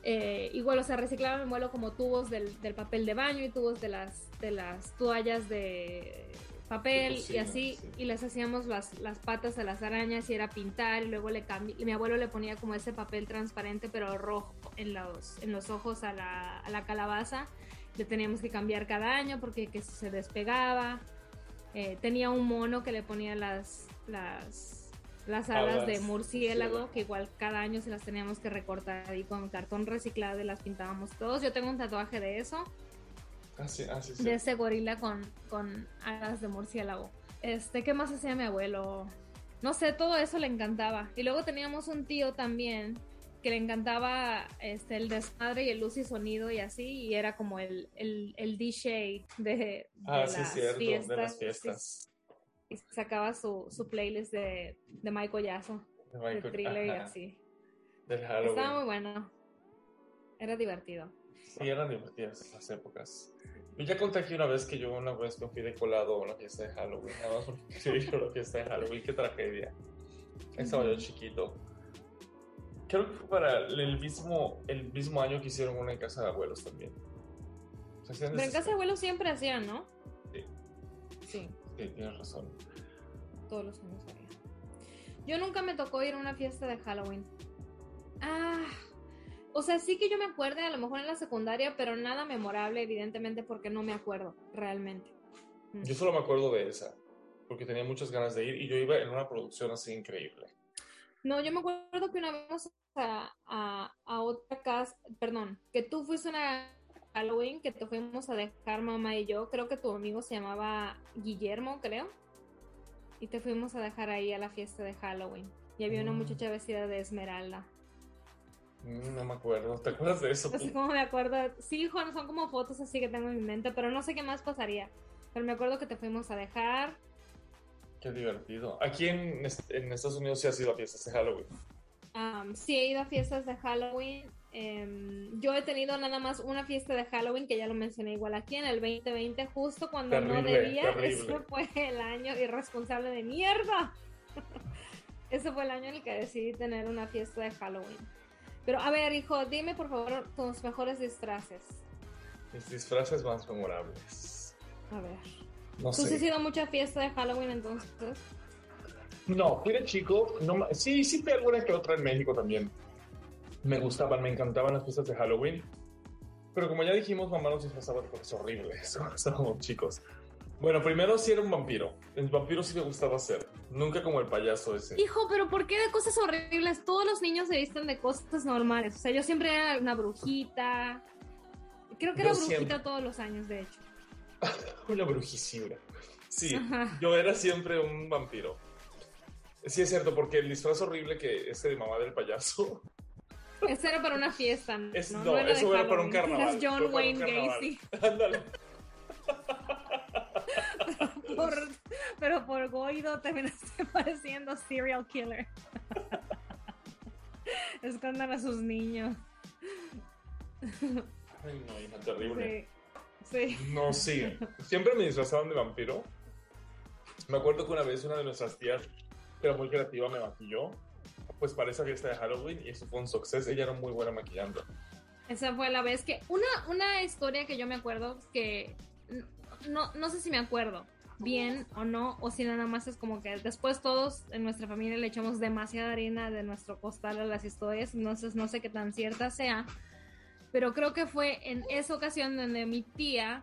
Eh, igual, o sea, reciclaba mi abuelo como tubos del, del, papel de baño y tubos de las, de las toallas de papel y así, y les hacíamos las, las patas a las arañas y era pintar y luego le cambié, y mi abuelo le ponía como ese papel transparente pero rojo en los, en los ojos a la, a la calabaza, le teníamos que cambiar cada año porque que se despegaba, eh, tenía un mono que le ponía las, las, las alas de murciélago, que igual cada año se las teníamos que recortar y con cartón reciclado y las pintábamos todos, yo tengo un tatuaje de eso, Ah, ah, de ese gorila con, con alas de murciélago. Este, ¿qué más hacía mi abuelo? No sé, todo eso le encantaba. Y luego teníamos un tío también que le encantaba este, el desmadre y el luz y sonido y así, y era como el, el, el DJ de, ah, las fiestas, de las fiestas. Y sacaba su, su playlist de, de Michael Jackson, de, thriller y así. Estaba muy bueno. Era divertido. Sí, eran divertidas esas épocas. Y ya conté aquí una vez que yo una vez me fui de colado a una fiesta de Halloween. Nada más porque sí, una fiesta de Halloween. Qué tragedia. Estaba yo chiquito. Creo que fue para el mismo, el mismo año que hicieron una en casa de abuelos también. Pero en casa de abuelos siempre hacían, ¿no? Sí. Sí. Sí, tienes razón. Todos los años haría. Yo nunca me tocó ir a una fiesta de Halloween. Ah, o sea, sí que yo me acuerdo, a lo mejor en la secundaria, pero nada memorable, evidentemente, porque no me acuerdo realmente. Mm. Yo solo me acuerdo de esa, porque tenía muchas ganas de ir y yo iba en una producción así increíble. No, yo me acuerdo que una vez a, a, a otra casa, perdón, que tú fuiste una Halloween, que te fuimos a dejar mamá y yo, creo que tu amigo se llamaba Guillermo, creo, y te fuimos a dejar ahí a la fiesta de Halloween. Y había una Mm. muchacha vestida de esmeralda. Mm, No me acuerdo. ¿Te acuerdas de eso? Así como me acuerdo, sí, Juan, son como fotos así que tengo en mi mente, pero no sé qué más pasaría. Pero me acuerdo que te fuimos a dejar. Qué divertido. Aquí en, est- en Estados Unidos sí ha sido a fiestas de Halloween. Am, sí, he ido a fiestas de Halloween. Em, yo he tenido nada más una fiesta de Halloween, que ya lo mencioné igual aquí, en el 2020, justo cuando no debía. terrible. Ese fue el año irresponsable de mierda. Ese fue el año en el que decidí tener una fiesta de Halloween. Pero a ver, hijo, dime por favor tus mejores disfraces. Mis disfraces más memorables. A ver. No ¿Tú has sé. ido a mucha fiesta de Halloween entonces? No, fui de chico. No, sí, sí fui alguna que otra en México también. Me gustaban, me encantaban las fiestas de Halloween. Pero como ya dijimos, mamá nos disfrazaba de cosas horribles estábamos chicos. Bueno, primero sí era un vampiro. El vampiro sí me gustaba hacer. Nunca como el payaso ese. Hijo, pero ¿por qué de cosas horribles? Todos los niños se visten de cosas normales. O sea, yo siempre era una brujita. Creo que Yo era brujita siempre. todos los años, de hecho. Una brujicibra. Sí, Ajá. yo era siempre un vampiro. Sí, es cierto, porque el disfraz horrible que este de mamá del payaso. Eso era para una fiesta. No, Es- no, no, era eso era para un carnaval, John Wayne. Gacy. Ándale. Por- pero por Goido terminaste pareciendo serial killer. Escondan a sus niños. Ay, no, hija, terrible. Sí. Sí. No, sí. Siempre me disfrazaban de vampiro. Me acuerdo que una vez una de nuestras tías, que era muy creativa, me maquilló. Pues para esa fiesta de Halloween y eso fue un success. Ella era muy buena maquillando. Esa fue la vez que. Una, una historia que yo me acuerdo que. No, no sé si me acuerdo bien o no, o si nada más es como que después todos en nuestra familia le echamos demasiada harina de nuestro costal a las historias, entonces no sé qué tan cierta sea, pero creo que fue en esa ocasión donde mi tía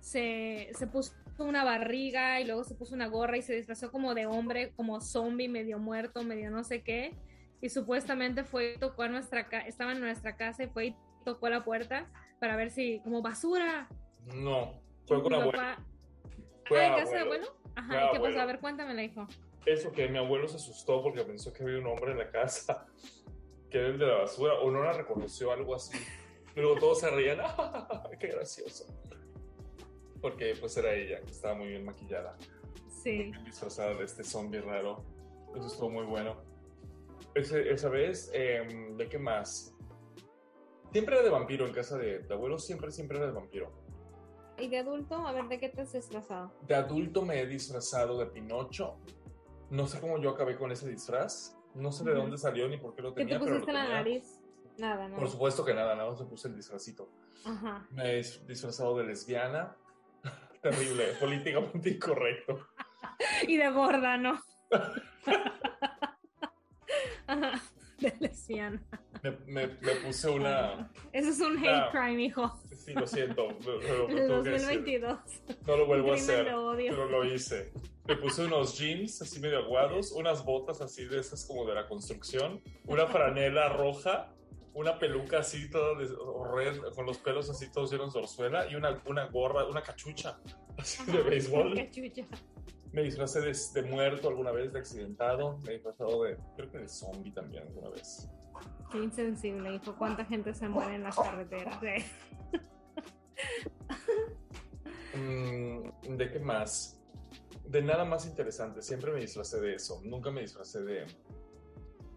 se, se puso una barriga y luego se puso una gorra y se disfrazó como de hombre, como zombie, medio muerto, medio no sé qué, y supuestamente fue, tocó a nuestra casa, estaba en nuestra casa y fue y tocó la puerta para ver si, como basura. No, fue con Mi abuelo. Fue Ah, ¿en casa de abuelo. Ajá, Fue ¿y qué pasó? abuelo. A ver, cuéntame, le dijo. Eso que mi abuelo se asustó porque pensó que había un hombre en la casa que era el de la basura o no la reconoció, algo así. Luego todos se reían. ¡Qué gracioso! Porque pues era ella, que estaba muy bien maquillada. Sí. bien disfrazada de este zombie raro. Eso estuvo muy bueno. Ese- esa vez, em, ¿de qué más? Siempre era de vampiro en casa de, de abuelo, siempre, siempre era de vampiro. ¿Y de adulto? A ver, ¿de qué te has disfrazado? De adulto me he disfrazado de Pinocho. No sé cómo yo acabé con ese disfraz. No sé de dónde salió ni por qué lo ¿Qué tenía. te pero lo pusiste en la nariz? Nada, ¿no? Por supuesto que nada, nada más me puse el disfrazito. Ajá. Me he dis- disfrazado de lesbiana. Terrible, políticamente incorrecto. Y de gorda, ¿no? Ajá. De lesbiana. Me, me- me puse una. Eso es un hate Ah. crime, hijo. Sí, lo siento. lo decir. 2022. No lo vuelvo a hacer, de odio. pero lo hice. Me puse unos jeans así medio aguados, unas botas así de esas como de la construcción, una franela roja, una peluca así toda de- horrenda, con los pelos así todos llenos de orzuela y una, una gorra, una cachucha así de béisbol. Qué chucha. Me disfracé de, de muerto alguna vez, de accidentado. Me he disfrazado de, creo que de zombie también alguna vez. Qué insensible, hijo. ¿Cuánta gente se muere en las carreteras? Eh. Mm, ¿De qué más? De nada más interesante. Siempre me disfracé de eso. Nunca me disfracé de.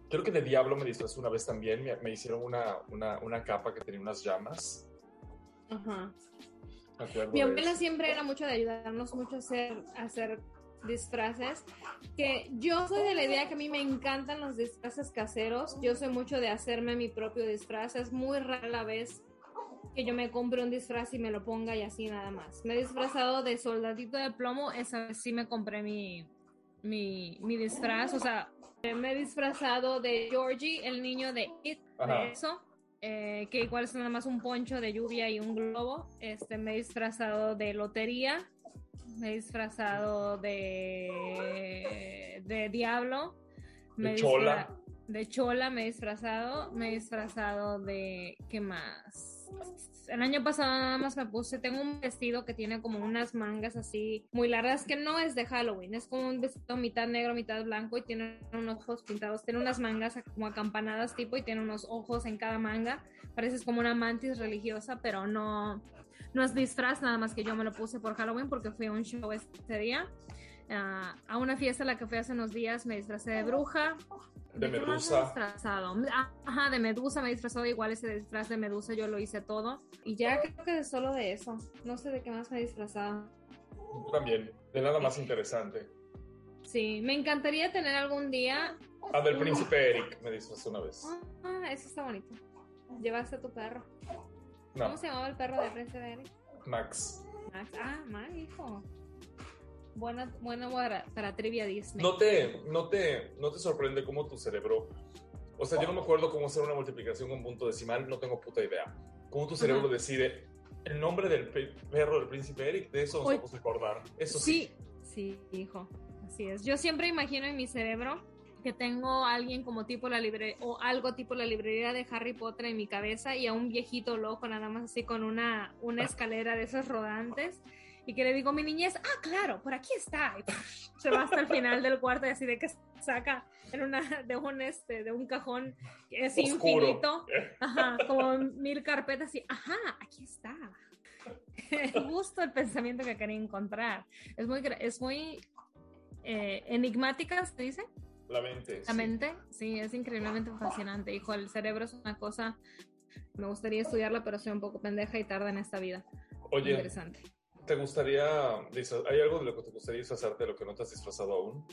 Creo que de Diablo me disfrazé una vez también. Me, me hicieron una, una, una capa que tenía unas llamas. Ajá. Mi abuela siempre era mucho de ayudarnos mucho a hacer, a hacer disfraces. Que yo soy de la idea que a mí me encantan los disfraces caseros. Yo soy mucho de hacerme mi propio disfraz. Es muy rara la vez que yo me compre un disfraz y me lo ponga y así nada más. Me he disfrazado de soldadito de plomo, esa vez sí me compré mi, mi, mi disfraz, o sea, me he disfrazado de Georgie, el niño de It, Ajá. de eso. eh, que igual es nada más un poncho de lluvia y un globo. Este, me he disfrazado de lotería. Me he disfrazado de, de diablo. Me De chola. De chola me he disfrazado. Me he disfrazado de. ¿Qué más? El año pasado nada más me puse. Tengo un vestido que tiene como unas mangas así muy largas que no es de Halloween. Es como un vestido mitad negro, mitad blanco y tiene unos ojos pintados. Tiene unas mangas como acampanadas tipo y tiene unos ojos en cada manga. Pareces como una mantis religiosa, pero no. No es disfraz, nada más que yo me lo puse por Halloween porque fui a un show este día. Ah, a una fiesta a la que fui hace unos días me disfracé de bruja. De he Medusa. disfrazado? Ah, Ajá, de medusa me he disfrazado igual ese disfraz de medusa, yo lo hice todo. Y ya creo que solo de eso. No sé de qué más me he disfrazado. Yo También, de nada más interesante. Sí, me encantaría tener algún día. Ah, del príncipe Eric me disfrazé una vez. Ah, eso está bonito. Llevaste a tu perro. No, ¿Cómo se llamaba el perro de Prince de Eric? Max. Max. Ah, Max, hijo. Buena, buena para, para trivia Disney. ¿No te, no, te, ¿No te sorprende cómo tu cerebro... O sea, yo no me acuerdo cómo hacer una multiplicación con punto decimal, no tengo puta idea. ¿Cómo tu cerebro Ajá. decide el nombre del pe- perro del príncipe Eric? De eso nos Oye, vamos a acordar. Eso sí. Sí, sí, hijo. Así es. Yo siempre imagino en mi cerebro que tengo a alguien como tipo la librería o algo tipo la librería de Harry Potter en mi cabeza y a un viejito loco nada más así con una, una escalera de esas rodantes y que le digo mi niñez, ah, claro, por aquí está. Y se va hasta el final del cuarto y así de que saca en una, de un este, de un cajón que es Oscuro. infinito, ajá, como mil carpetas y ajá, aquí está. Justo el pensamiento que quería encontrar. Es muy, es muy eh, enigmática, ¿se dice? La mente. La sí. mente, sí, es increíblemente fascinante. Hijo, el cerebro es una cosa, me gustaría estudiarla, pero soy un poco pendeja y tarda en esta vida. Oye, Interesante. ¿Te gustaría... ¿Hay algo de lo que te gustaría disfrazarte de lo que no te has disfrazado aún?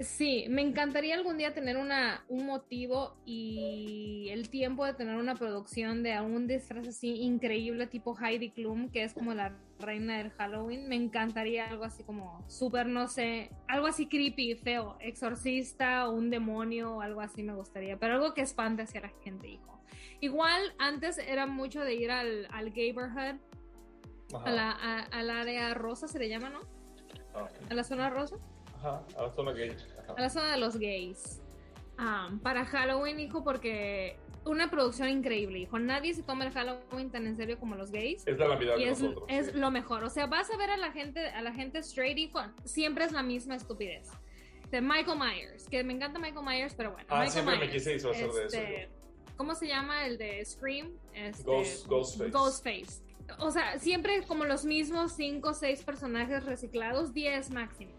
Sí, me encantaría algún día tener una, un motivo y el tiempo de tener una producción de algún disfraz así increíble tipo Heidi Klum, que es como la reina del Halloween. Me encantaría algo así como súper, no sé, algo así creepy, feo, exorcista o un demonio o algo así me gustaría, pero algo que espante hacia la gente, hijo. Igual antes era mucho de ir al, al neighborhood, Ajá. a la, a- al área rosa se le llama, ¿no? Ah, A la zona rosa. Ajá, a la zona gay. Ajá. a la zona de los gays. Ah, para Halloween, hijo, porque una producción increíble, hijo. Nadie se toma el Halloween tan en serio como los gays. Es la Navidad Y de es, nosotros. es sí. lo mejor. O sea, vas a ver a la gente, a la gente straight, hijo, siempre es la misma estupidez. De Michael Myers, que me encanta Michael Myers, pero bueno. Ah, Michael siempre me Myers, quise disfrazar de eso este, ¿Cómo se llama el de Scream? Este, Ghost- Ghostface. Ghostface. O sea, siempre como los mismos 5 o 6 personajes reciclados, 10 máximo.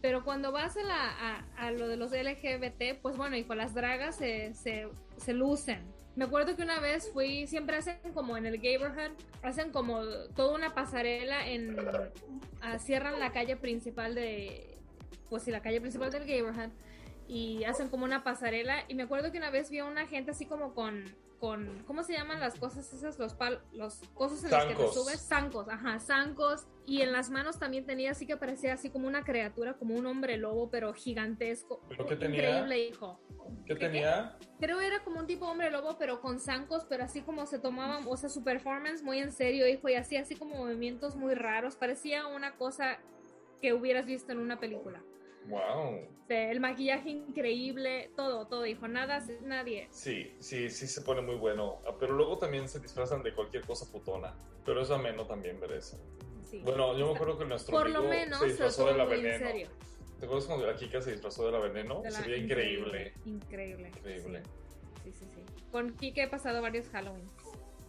Pero cuando vas a, la, a, a lo de los LGBT, pues bueno, hijo, las dragas se, se, se lucen. Me acuerdo que una vez fui, siempre hacen como en el neighborhood, hacen como toda una pasarela en, ah, cierran la calle principal de, pues sí, la calle principal del neighborhood y hacen como una pasarela. Y me acuerdo que una vez vi a una gente así como con con ¿cómo se llaman las cosas esas los pal los cosas en las que te Zancos. subes. Zancos ajá zancos. Y en las manos también tenía así que parecía así como una criatura como un hombre lobo pero gigantesco. ¿Pero qué tenía? increíble hijo. ¿Qué ¿Qué, tenía? creo era como un tipo hombre lobo pero con zancos pero así como se tomaban o sea su performance muy en serio hijo y hacía así como movimientos muy raros. Parecía una cosa que hubieras visto en una película Wow. El maquillaje increíble, todo, todo, hijo, nada, nadie. Sí, sí, sí se pone muy bueno. Ah, Pero luego también se disfrazan de cualquier cosa putona. Pero es ameno también ver eso. Sí. Bueno, yo me acuerdo que nuestro Por lo amigo menos se lo disfrazó de la muy en veneno. serio. ¿Te acuerdas cuando la Kika se disfrazó de la veneno? De la- Se veía increíble. Increíble. Increíble. Sí, sí, sí. Con Kike he pasado varios Halloween.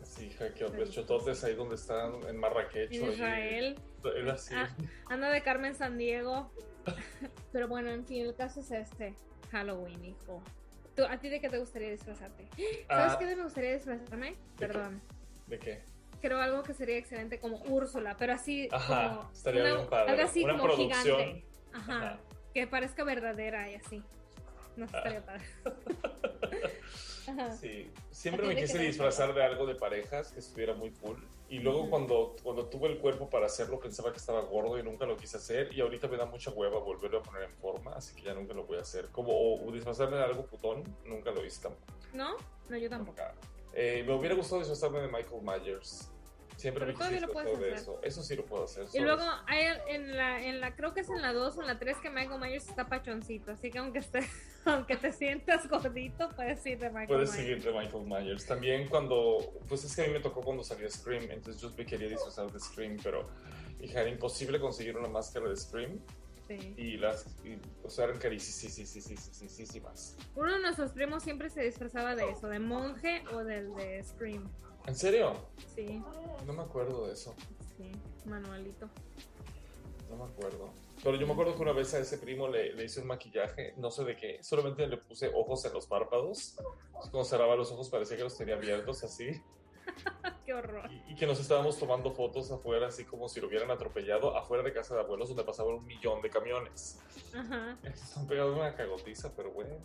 Sí, hija, los chototes ahí donde están en Marrakech. Israel, Era así. Ah. anda de Carmen San Diego. Pero bueno, en fin, el caso es este: Halloween, hijo. ¿Tú, ¿A ti de qué te gustaría disfrazarte? ¿Sabes Ah, qué me gustaría disfrazarme? Perdón. ¿De qué? Creo algo que sería excelente como Úrsula, pero así Ajá, como. estaría una- bien padre. Algo así Una como producción. gigante. Ajá. Ajá. Que parezca verdadera y así. No Ah. estaría padre. Sí, siempre me quise disfrazar de algo de parejas que estuviera muy cool. Y luego cuando, cuando tuve el cuerpo para hacerlo pensaba que estaba gordo y nunca lo quise hacer. Y ahorita me da mucha hueva volverlo a poner en forma, así que ya nunca lo voy a hacer. Como o, disfrazarme de algo putón, nunca lo hice tampoco. ¿No? No, yo tampoco. Eh, me hubiera gustado disfrazarme de Michael Myers. Siempre Pero todavía lo puedes de hacer. eso. Eso sí lo puedo hacer. Y luego hay en la, en la, creo que es en la 2 o en la 3 que Michael Myers está pachoncito, así que aunque esté, aunque te sientas gordito, puedes ir de Michael Puedes Myers. seguir de Michael Myers. También cuando, pues es que a mí me tocó cuando salió Scream, entonces yo me quería disfrazar de Scream, pero hija, era imposible conseguir una máscara de Scream Sí. y las, y, o sea, eran carísimas. Uno de nuestros primos siempre se disfrazaba de eso, de monje o del de Scream. ¿En serio? Sí, No me acuerdo de eso. sí, manualito. No me acuerdo. Pero yo me acuerdo que una vez a ese primo le, le hice un maquillaje, no sé de qué, solamente le puse ojos en los párpados. Cuando cerraba los ojos parecía que los tenía abiertos así. Qué horror. Y, y que nos estábamos tomando fotos afuera, así como si lo hubieran atropellado, afuera de casa de abuelos donde pasaban un millón de camiones. Ajá. Están pegados una cagotiza, pero bueno.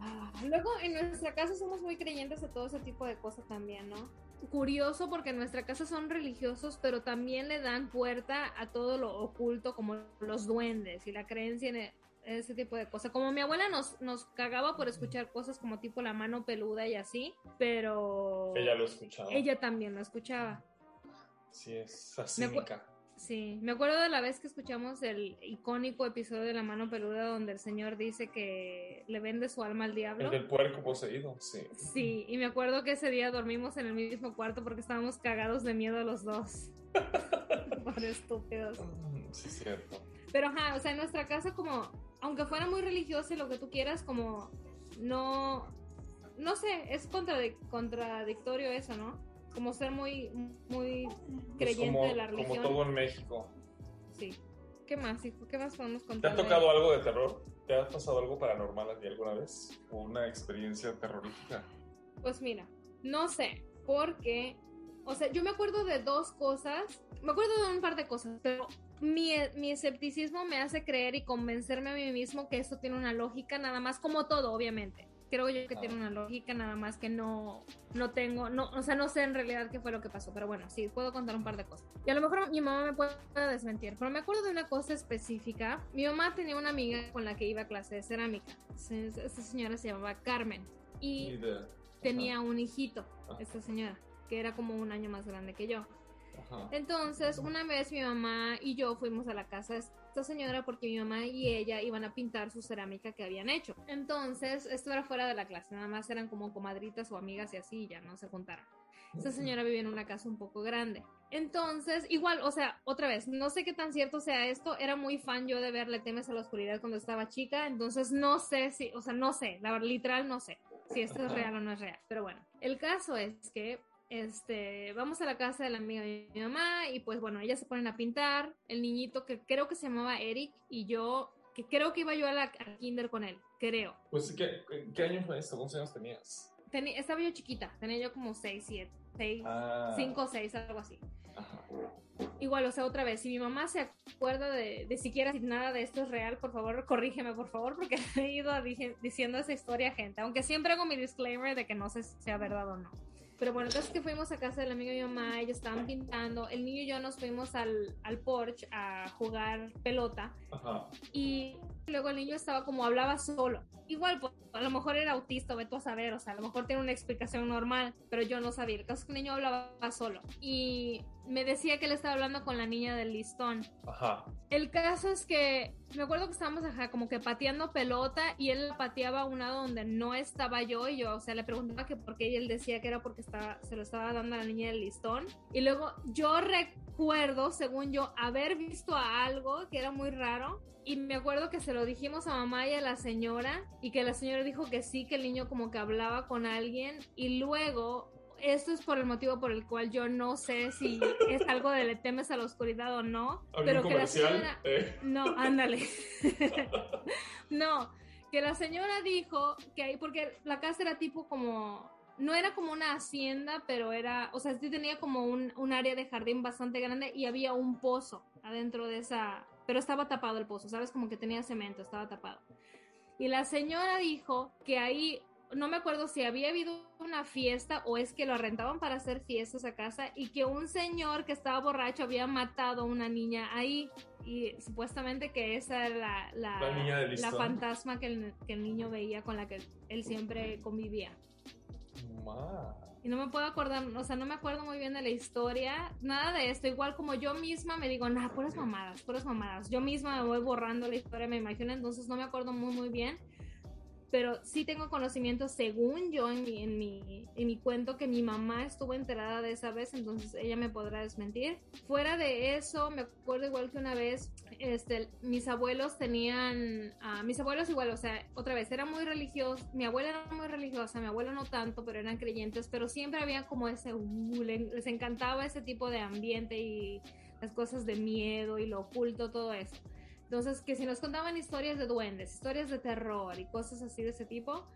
Ah, Luego, en nuestra casa somos muy creyentes de todo ese tipo de cosas también, ¿no? Curioso porque en nuestra casa son religiosos, pero también le dan puerta a todo lo oculto, como los duendes y la creencia en e- ese tipo de cosas. Como mi abuela nos, nos cagaba por escuchar cosas como tipo la mano peluda y así, pero Ella lo escuchaba. ella también lo escuchaba. Sí, es Me acu- cínica. Sí, me acuerdo de la vez que escuchamos el icónico episodio de La mano peluda donde el señor dice que le vende su alma al diablo. El del puerco poseído, sí. Sí, y me acuerdo que ese día dormimos en el mismo cuarto porque estábamos cagados de miedo los dos. Por estúpidos. Mm, Sí, es cierto. Pero ajá, o sea, en nuestra casa como, aunque fuera muy religiosa y lo que tú quieras, como no, no sé, es contradic- contradictorio eso, ¿no? Como ser muy, muy Pues creyente como, de la religión. como todo en México. Sí. ¿Qué más, hijo? ¿Qué más podemos ¿Te contar? ha de- tocado algo de terror? ¿Te ha pasado algo paranormal a ti alguna vez? ¿O una experiencia terrorífica? Pues mira, no sé, porque, o sea, yo me acuerdo de dos cosas, me acuerdo de un par de cosas, pero mi, mi escepticismo me hace creer y convencerme a mí mismo que esto tiene una lógica, nada más como todo, obviamente. Creo yo que Ah. tiene una lógica, nada más que no, no tengo, no, o sea, no sé en realidad qué fue lo que pasó, pero bueno, sí, puedo contar un par de cosas. Y a lo mejor mi mamá me puede desmentir, pero me acuerdo de una cosa específica. Mi mamá tenía una amiga con la que iba a clase de cerámica. Esa señora se llamaba Carmen. Y tenía un hijito, Ajá. esta señora, que era como un año más grande que yo. Ajá. Entonces, una vez mi mamá y yo fuimos a la casa de esta señora porque mi mamá y ella iban a pintar su cerámica que habían hecho. Entonces, esto era fuera de la clase, nada más eran como comadritas o amigas y así, ya no se juntaron. Esta señora vivía en una casa un poco grande. Entonces, igual, o sea, otra vez, no sé qué tan cierto sea esto, era muy fan yo de verle temes a la oscuridad cuando estaba chica, entonces no sé si, o sea, no sé, la literal no sé si esto es real o no es real, pero bueno, el caso es que este, vamos a la casa de la amiga de mi mamá y pues bueno, ellas se ponen a pintar, el niñito que creo que se llamaba Eric y yo, que creo que iba yo a la al kinder con él, creo. Pues, ¿qué, ¿qué año fue esto? ¿Cuántos años tenías? Estaba yo chiquita, tenía yo como 6, 7, 6, Ah. 5 o 6, algo así. Ajá. Igual, o sea, otra vez, si mi mamá se acuerda de, de siquiera si nada de esto es real, por favor, corrígeme, por favor, porque he ido dije- diciendo esa historia a gente, aunque siempre hago mi disclaimer de que no sé si sea verdad o no. Pero bueno, entonces que fuimos a casa del amigo de mi mamá, ellos estaban pintando, el niño y yo nos fuimos al, al porch a jugar pelota Ajá. y luego el niño estaba como hablaba solo. Igual, pues, a lo mejor era autista, o vete a saber, o sea, a lo mejor tiene una explicación normal, pero yo no sabía. El caso es que el niño hablaba solo y me decía que él estaba hablando con la niña del listón. Ajá. El caso es que me acuerdo que estábamos ajá, como que pateando pelota y él pateaba a un lado donde no estaba yo y yo, o sea, le preguntaba que por qué y él decía que era porque estaba, se lo estaba dando a la niña del listón. Y luego yo recuerdo, según yo, haber visto a algo que era muy raro y me acuerdo que se lo dijimos a mamá y a la señora y que la señora dijo que sí, que el niño como que hablaba con alguien y luego esto es por el motivo por el cual yo no sé si es algo de le temes a la oscuridad o no, ¿Algún pero que la señora Eh. no, ándale. no, que la señora dijo que ahí, porque la casa era tipo como, no era como una hacienda, pero era, o sea, sí tenía como un, un área de jardín bastante grande y había un pozo adentro de esa, pero estaba tapado el pozo, ¿sabes? Como que tenía cemento, estaba tapado. Y la señora dijo que ahí no me acuerdo si había habido una fiesta o es que lo rentaban para hacer fiestas a casa y que un señor que estaba borracho había matado a una niña ahí. Y supuestamente que esa era la, la, fantasma que el, que el, niño veía con la que él siempre convivía. Y no me puedo acordar, o sea, no me acuerdo muy bien de la historia, nada de esto, igual como yo misma me digo, nada, puras mamadas, puras mamadas. Yo misma me voy borrando la historia, me imagino, entonces no me acuerdo muy, muy bien pero sí tengo conocimiento, según yo, en mi, en, mi, en mi cuento, que mi mamá estuvo enterada de esa vez, entonces ella me podrá desmentir. Fuera de eso, me acuerdo igual que una vez, este, mis abuelos tenían, uh, mis abuelos igual, o sea, otra vez, eran muy religiosos, mi abuela era muy religiosa, mi abuelo no tanto, pero eran creyentes, pero siempre había como ese, uh, les encantaba ese tipo de ambiente y las cosas de miedo y lo oculto, todo eso. Entonces, que si nos contaban historias de duendes, historias de terror y cosas así de ese tipo,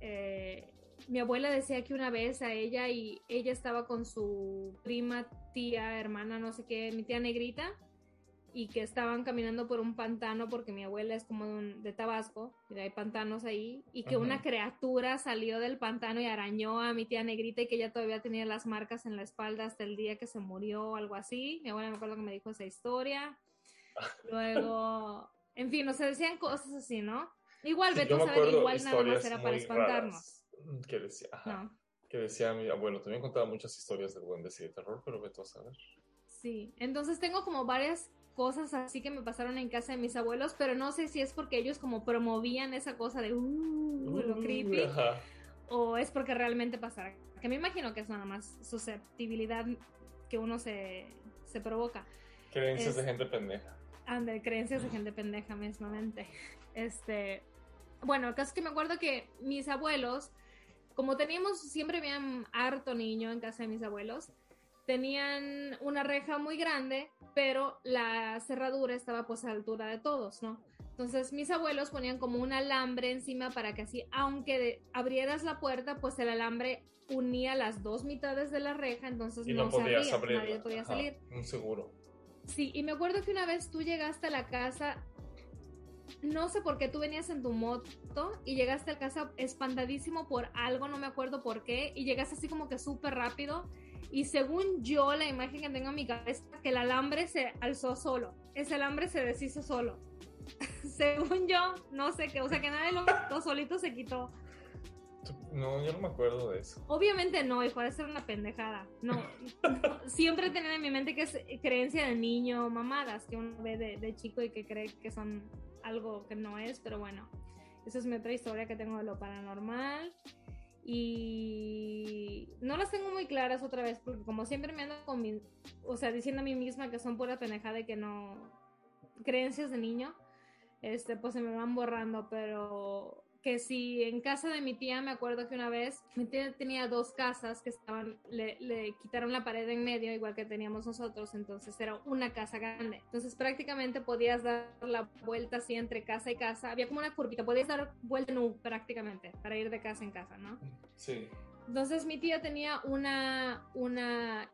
eh, mi abuela decía que una vez a ella y ella estaba con su prima, tía, hermana, no sé qué, mi tía negrita, y que estaban caminando por un pantano porque mi abuela es como de, Tabasco, y hay pantanos ahí, y que una criatura salió del pantano y arañó a mi tía negrita y que ella todavía tenía las marcas en la espalda hasta el día que se murió o algo así. Mi abuela me acuerdo que me dijo esa historia. Luego, en fin, o sea, decían cosas así, ¿no? Igual, Beto saber, igual nada más era para espantarnos. Que decía, que decía mi abuelo, también contaba muchas historias de duendes y de terror, pero Beto a saber. Sí, entonces tengo como varias cosas así que me pasaron en casa de mis abuelos, pero no sé si es porque ellos como promovían esa cosa de uh, lo uh, creepy o es porque realmente pasara. Que me imagino que es nada más susceptibilidad que uno se, se provoca. Creencias de gente pendeja. Ande, creencias de gente pendeja mismamente. Este, bueno, el caso es que me acuerdo que mis abuelos, como teníamos, siempre habían harto niño en casa de mis abuelos, tenían una reja muy grande, pero la cerradura estaba pues a la altura de todos, ¿no? Entonces mis abuelos ponían como un alambre encima para que así, aunque abrieras la puerta, pues el alambre unía las dos mitades de la reja, entonces no, se abría, nadie podía salir. Un seguro. Sí, y me acuerdo que una vez tú llegaste a la casa, no sé por qué tú venías en tu moto y llegaste a la casa espantadísimo por algo, no me acuerdo por qué, y llegaste así como que súper rápido. Y según yo, la imagen que tengo en mi cabeza, que el alambre se alzó solo, ese alambre se deshizo solo. según yo, no sé qué, o sea que nadie lo quitó, solito se quitó. No, yo no me acuerdo de eso. Obviamente no, y puede ser una pendejada. No, siempre tener en mi mente que es creencia de niño, mamadas que uno ve de, chico y que cree que son algo que no es, pero bueno, esa es mi otra historia que tengo de lo paranormal. Y no las tengo muy claras otra vez, porque como siempre me ando con mi, o sea, diciendo a mí misma que son pura pendejada y que no, creencias de niño, este, pues se me van borrando, pero que si en casa de mi tía, me acuerdo que una vez, mi tía tenía dos casas que estaban, le, quitaron la pared en medio, igual que teníamos nosotros, entonces era una casa grande. Entonces prácticamente podías dar la vuelta así entre casa y casa, había como una curvita, podías dar vuelta en U prácticamente para ir de casa en casa, ¿no? Sí. Entonces mi tía tenía una, una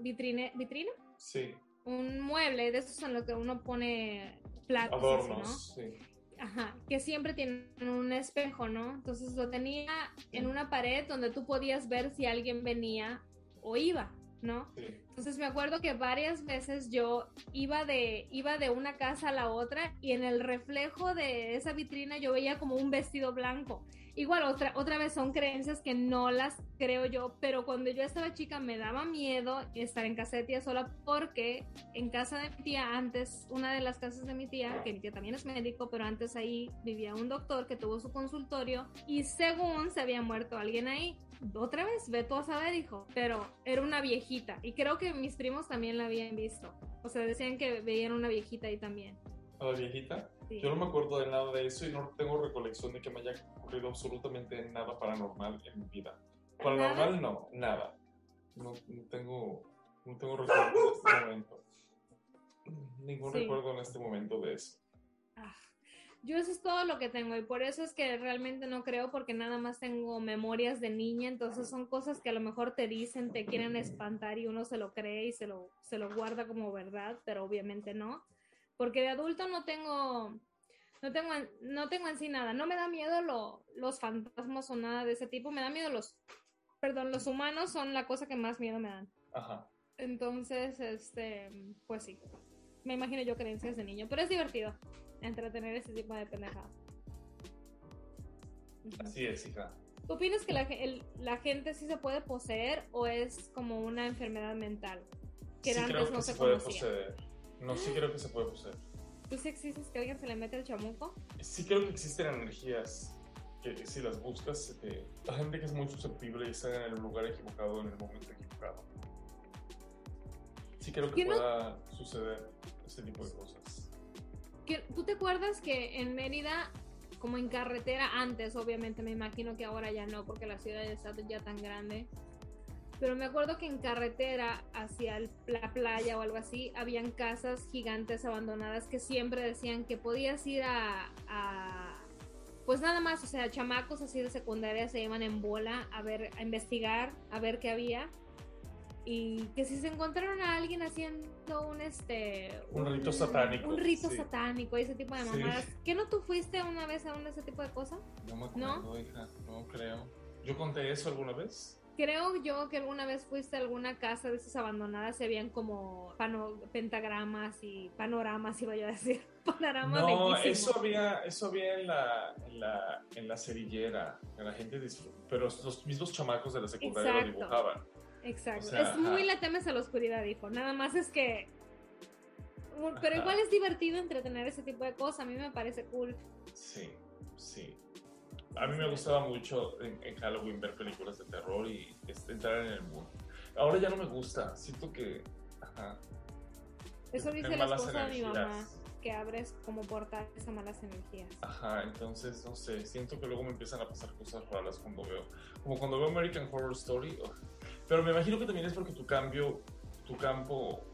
vitrine, vitrina. Sí. Un mueble, de esos en los que uno pone platos. Adornos, sí Ajá, que siempre tienen un espejo, ¿no? Entonces lo tenía en una pared donde tú podías ver si alguien venía o iba, ¿no? Entonces me acuerdo que varias veces yo iba de, iba de una casa a la otra y en el reflejo de esa vitrina yo veía como un vestido blanco. Igual, otra, otra vez son creencias que no las creo yo, pero cuando yo estaba chica me daba miedo estar en casa de tía sola porque en casa de mi tía, antes, una de las casas de mi tía, que mi tía también es médico, pero antes ahí vivía un doctor que tuvo su consultorio y según se había muerto alguien ahí. Otra vez, ve tú a saber, dijo, pero era una viejita y creo que mis primos también la habían visto. O sea, decían que veían una viejita ahí también. ¿A la viejita? Yo no me acuerdo de nada de eso y no tengo recolección de que me haya ocurrido absolutamente nada paranormal en mi vida. Paranormal no, nada. No, tengo, no tengo recuerdo en este momento. Ningún recuerdo en este momento de eso. Ah, yo eso es todo lo que tengo y por eso es que realmente no creo porque nada más tengo memorias de niña, entonces son cosas que a lo mejor te dicen, te quieren espantar y uno se lo cree y se lo, se lo guarda como verdad, pero obviamente no porque de adulto no tengo, No tengo, no tengo en sí nada. No me da miedo lo, los fantasmas o nada de ese tipo. Me da miedo los. Perdón, los humanos son la cosa que más miedo me dan. Ajá. Entonces, este. Pues sí. Me imagino yo creencias de niño. Pero es divertido entretener ese tipo de pendejadas. Así es, hija. ¿Tú opinas que la, el, la, gente sí se puede poseer o es como una enfermedad mental? Que sí, creo que no se, se puede poseer. No, sí creo que se puede poseer. ¿Tú sí existes que alguien se le mete el chamuco? Sí creo que existen energías que si las buscas, eh, la gente que es muy susceptible y está en el lugar equivocado en el momento equivocado. Sí creo que pueda no? suceder ese tipo de cosas. ¿Tú te acuerdas que en Mérida, como en carretera, antes obviamente, me imagino que ahora ya no, porque la ciudad ya está ya tan grande, pero me acuerdo que en carretera hacia la playa o algo así, habían casas gigantes abandonadas que siempre decían que podías ir a, a pues nada más, o sea, chamacos así de secundaria se iban en bola a ver, a investigar, a ver qué había y que si se encontraron a alguien haciendo un este un, rito satánico un rito satánico ese tipo de mamadas sí. ¿qué no tú fuiste una vez a un ese tipo de cosas? no me acuerdo ¿No? hija no creo yo conté eso alguna vez creo yo que alguna vez fuiste a alguna casa de esas abandonadas se veían como pano, pentagramas y panoramas iba yo a decir panoramas no eso había eso había en la en la, en la cerillera la gente pero los mismos chamacos de la secundaria Exacto. lo dibujaban Exacto. O sea, es muy la temes a la oscuridad, dijo. Nada más es que. Pero igual es divertido entretener ese tipo de cosas. A mí me parece cool. Sí, sí. A mí me gustaba mucho en, en Halloween ver películas de terror y entrar en el mundo. Ahora ya no me gusta. Siento que. Ajá. Eso dice la esposa de mi mamá. Que abres como portales a malas energías. Ajá, entonces no sé. Siento que luego me empiezan a pasar cosas raras cuando veo. Como cuando veo American Horror Story. Oh, pero me imagino que también es porque tu cambio, tu campo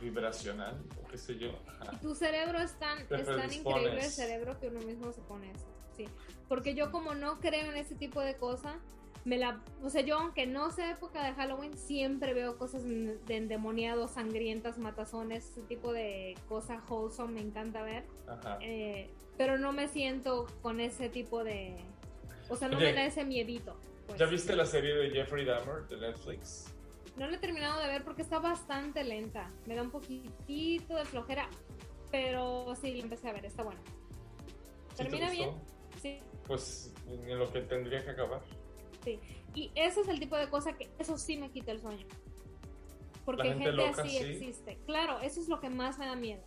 vibracional, o qué sé yo. Ajá. Tu cerebro es tan, es tan increíble el cerebro que uno mismo se pone eso. Sí. Porque yo como no creo en ese tipo de cosas, me la, o sea, yo aunque no sea época de Halloween, siempre veo cosas de endemoniados, sangrientas, matazones, ese tipo de cosas wholesome, me encanta ver. Ajá. Eh, pero no me siento con ese tipo de, o sea, no Oye, me da ese miedito. Pues, ¿Ya viste la serie de Jeffrey Dahmer de Netflix? No la he terminado de ver porque está bastante lenta. Me da un poquitito de flojera, pero sí, la empecé a ver, está bueno. ¿Termina ¿Sí bien? Sí. Pues en lo que tendría que acabar. Sí. Y ese es el tipo de cosa que eso sí me quita el sueño. Porque gente, gente loca, así sí. existe. Claro, eso es lo que más me da miedo.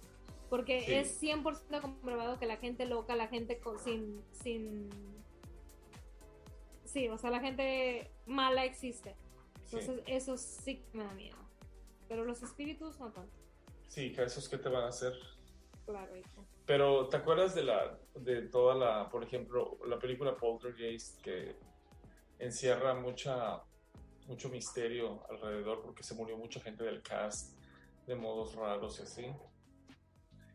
Porque Sí. es 100% comprobado que la gente loca, la gente con, sin, sin... Sí, o sea, la gente mala existe. Sí. Entonces, eso sí me da miedo. Pero los espíritus no tanto. Sí, esos que te van a hacer. Claro, hijo. Pero ¿te acuerdas de la de toda la, por ejemplo, la película Poltergeist que encierra mucha mucho misterio alrededor porque se murió mucha gente del cast de modos raros y así?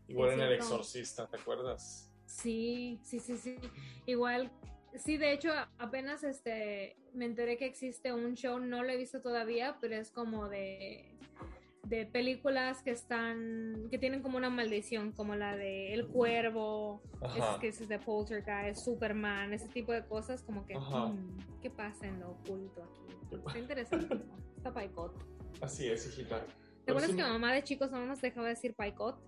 Igual en El. Exorcista, ¿te acuerdas? Sí, sí, sí, sí. Igual, sí, de hecho, apenas este me enteré que existe un show, no lo he visto todavía, pero es como de de películas que están que tienen como una maldición, como la de El Cuervo, es que es de Poltergeist, Superman, ese tipo de cosas, como que Ajá. mm, ¿qué pasa en lo oculto aquí? Está interesante. Está paicot. Así es, hijita. ¿Te acuerdas sí que mamá de chicos no nos dejaba decir paicot?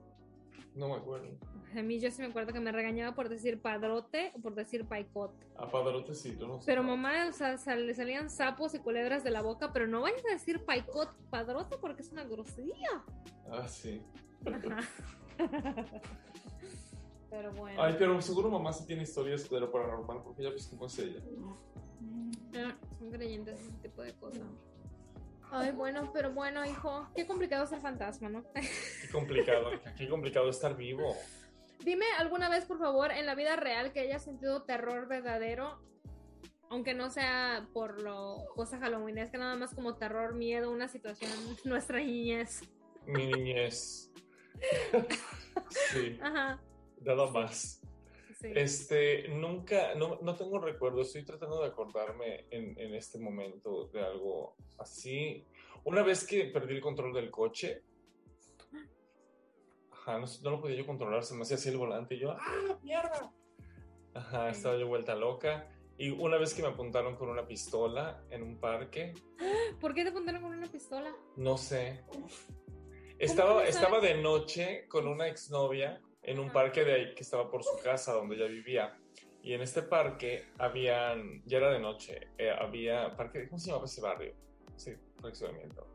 No me acuerdo. A mí yo sí me acuerdo que me regañaba por decir padrote o por decir paicot. A Padrote sí, tú no Pero mamá, o sea, sal- le salían sapos y culebras de la boca, pero no vayas a decir paicot padrote porque es una grosería. Ah, sí. Ajá. pero bueno. Ay, pero seguro mamá sí tiene historias de lo paranormal porque ya ves cómo es ella. Ah, Son creyentes ese tipo de cosas. Ay, bueno, pero bueno, hijo, qué complicado ser fantasma, ¿no? Qué complicado, hija, qué complicado estar vivo. Dime alguna vez, por favor, en la vida real que hayas sentido terror verdadero, aunque no sea por lo cosa Halloween, es que nada más como terror, miedo, una situación, nuestra niñez. Mi niñez. sí, Ajá, nada más. Sí. Este, nunca, no, no tengo recuerdo, estoy tratando de acordarme en, en este momento de algo así. Una vez que perdí el control del coche, ajá, no, no, lo podía yo controlar, se me hacía así el volante y yo, ¡ah, mierda! Ajá, estaba yo vuelta loca. Y una vez que me apuntaron con una pistola en un parque. ¿Por qué te apuntaron con una pistola? No sé. Estaba, estaba de noche con una exnovia en un parque de ahí que estaba por su casa donde ella vivía. Y en este parque habían, ya era de noche, eh, había, parque, ¿cómo se llamaba ese barrio? Sí, fraccionamiento.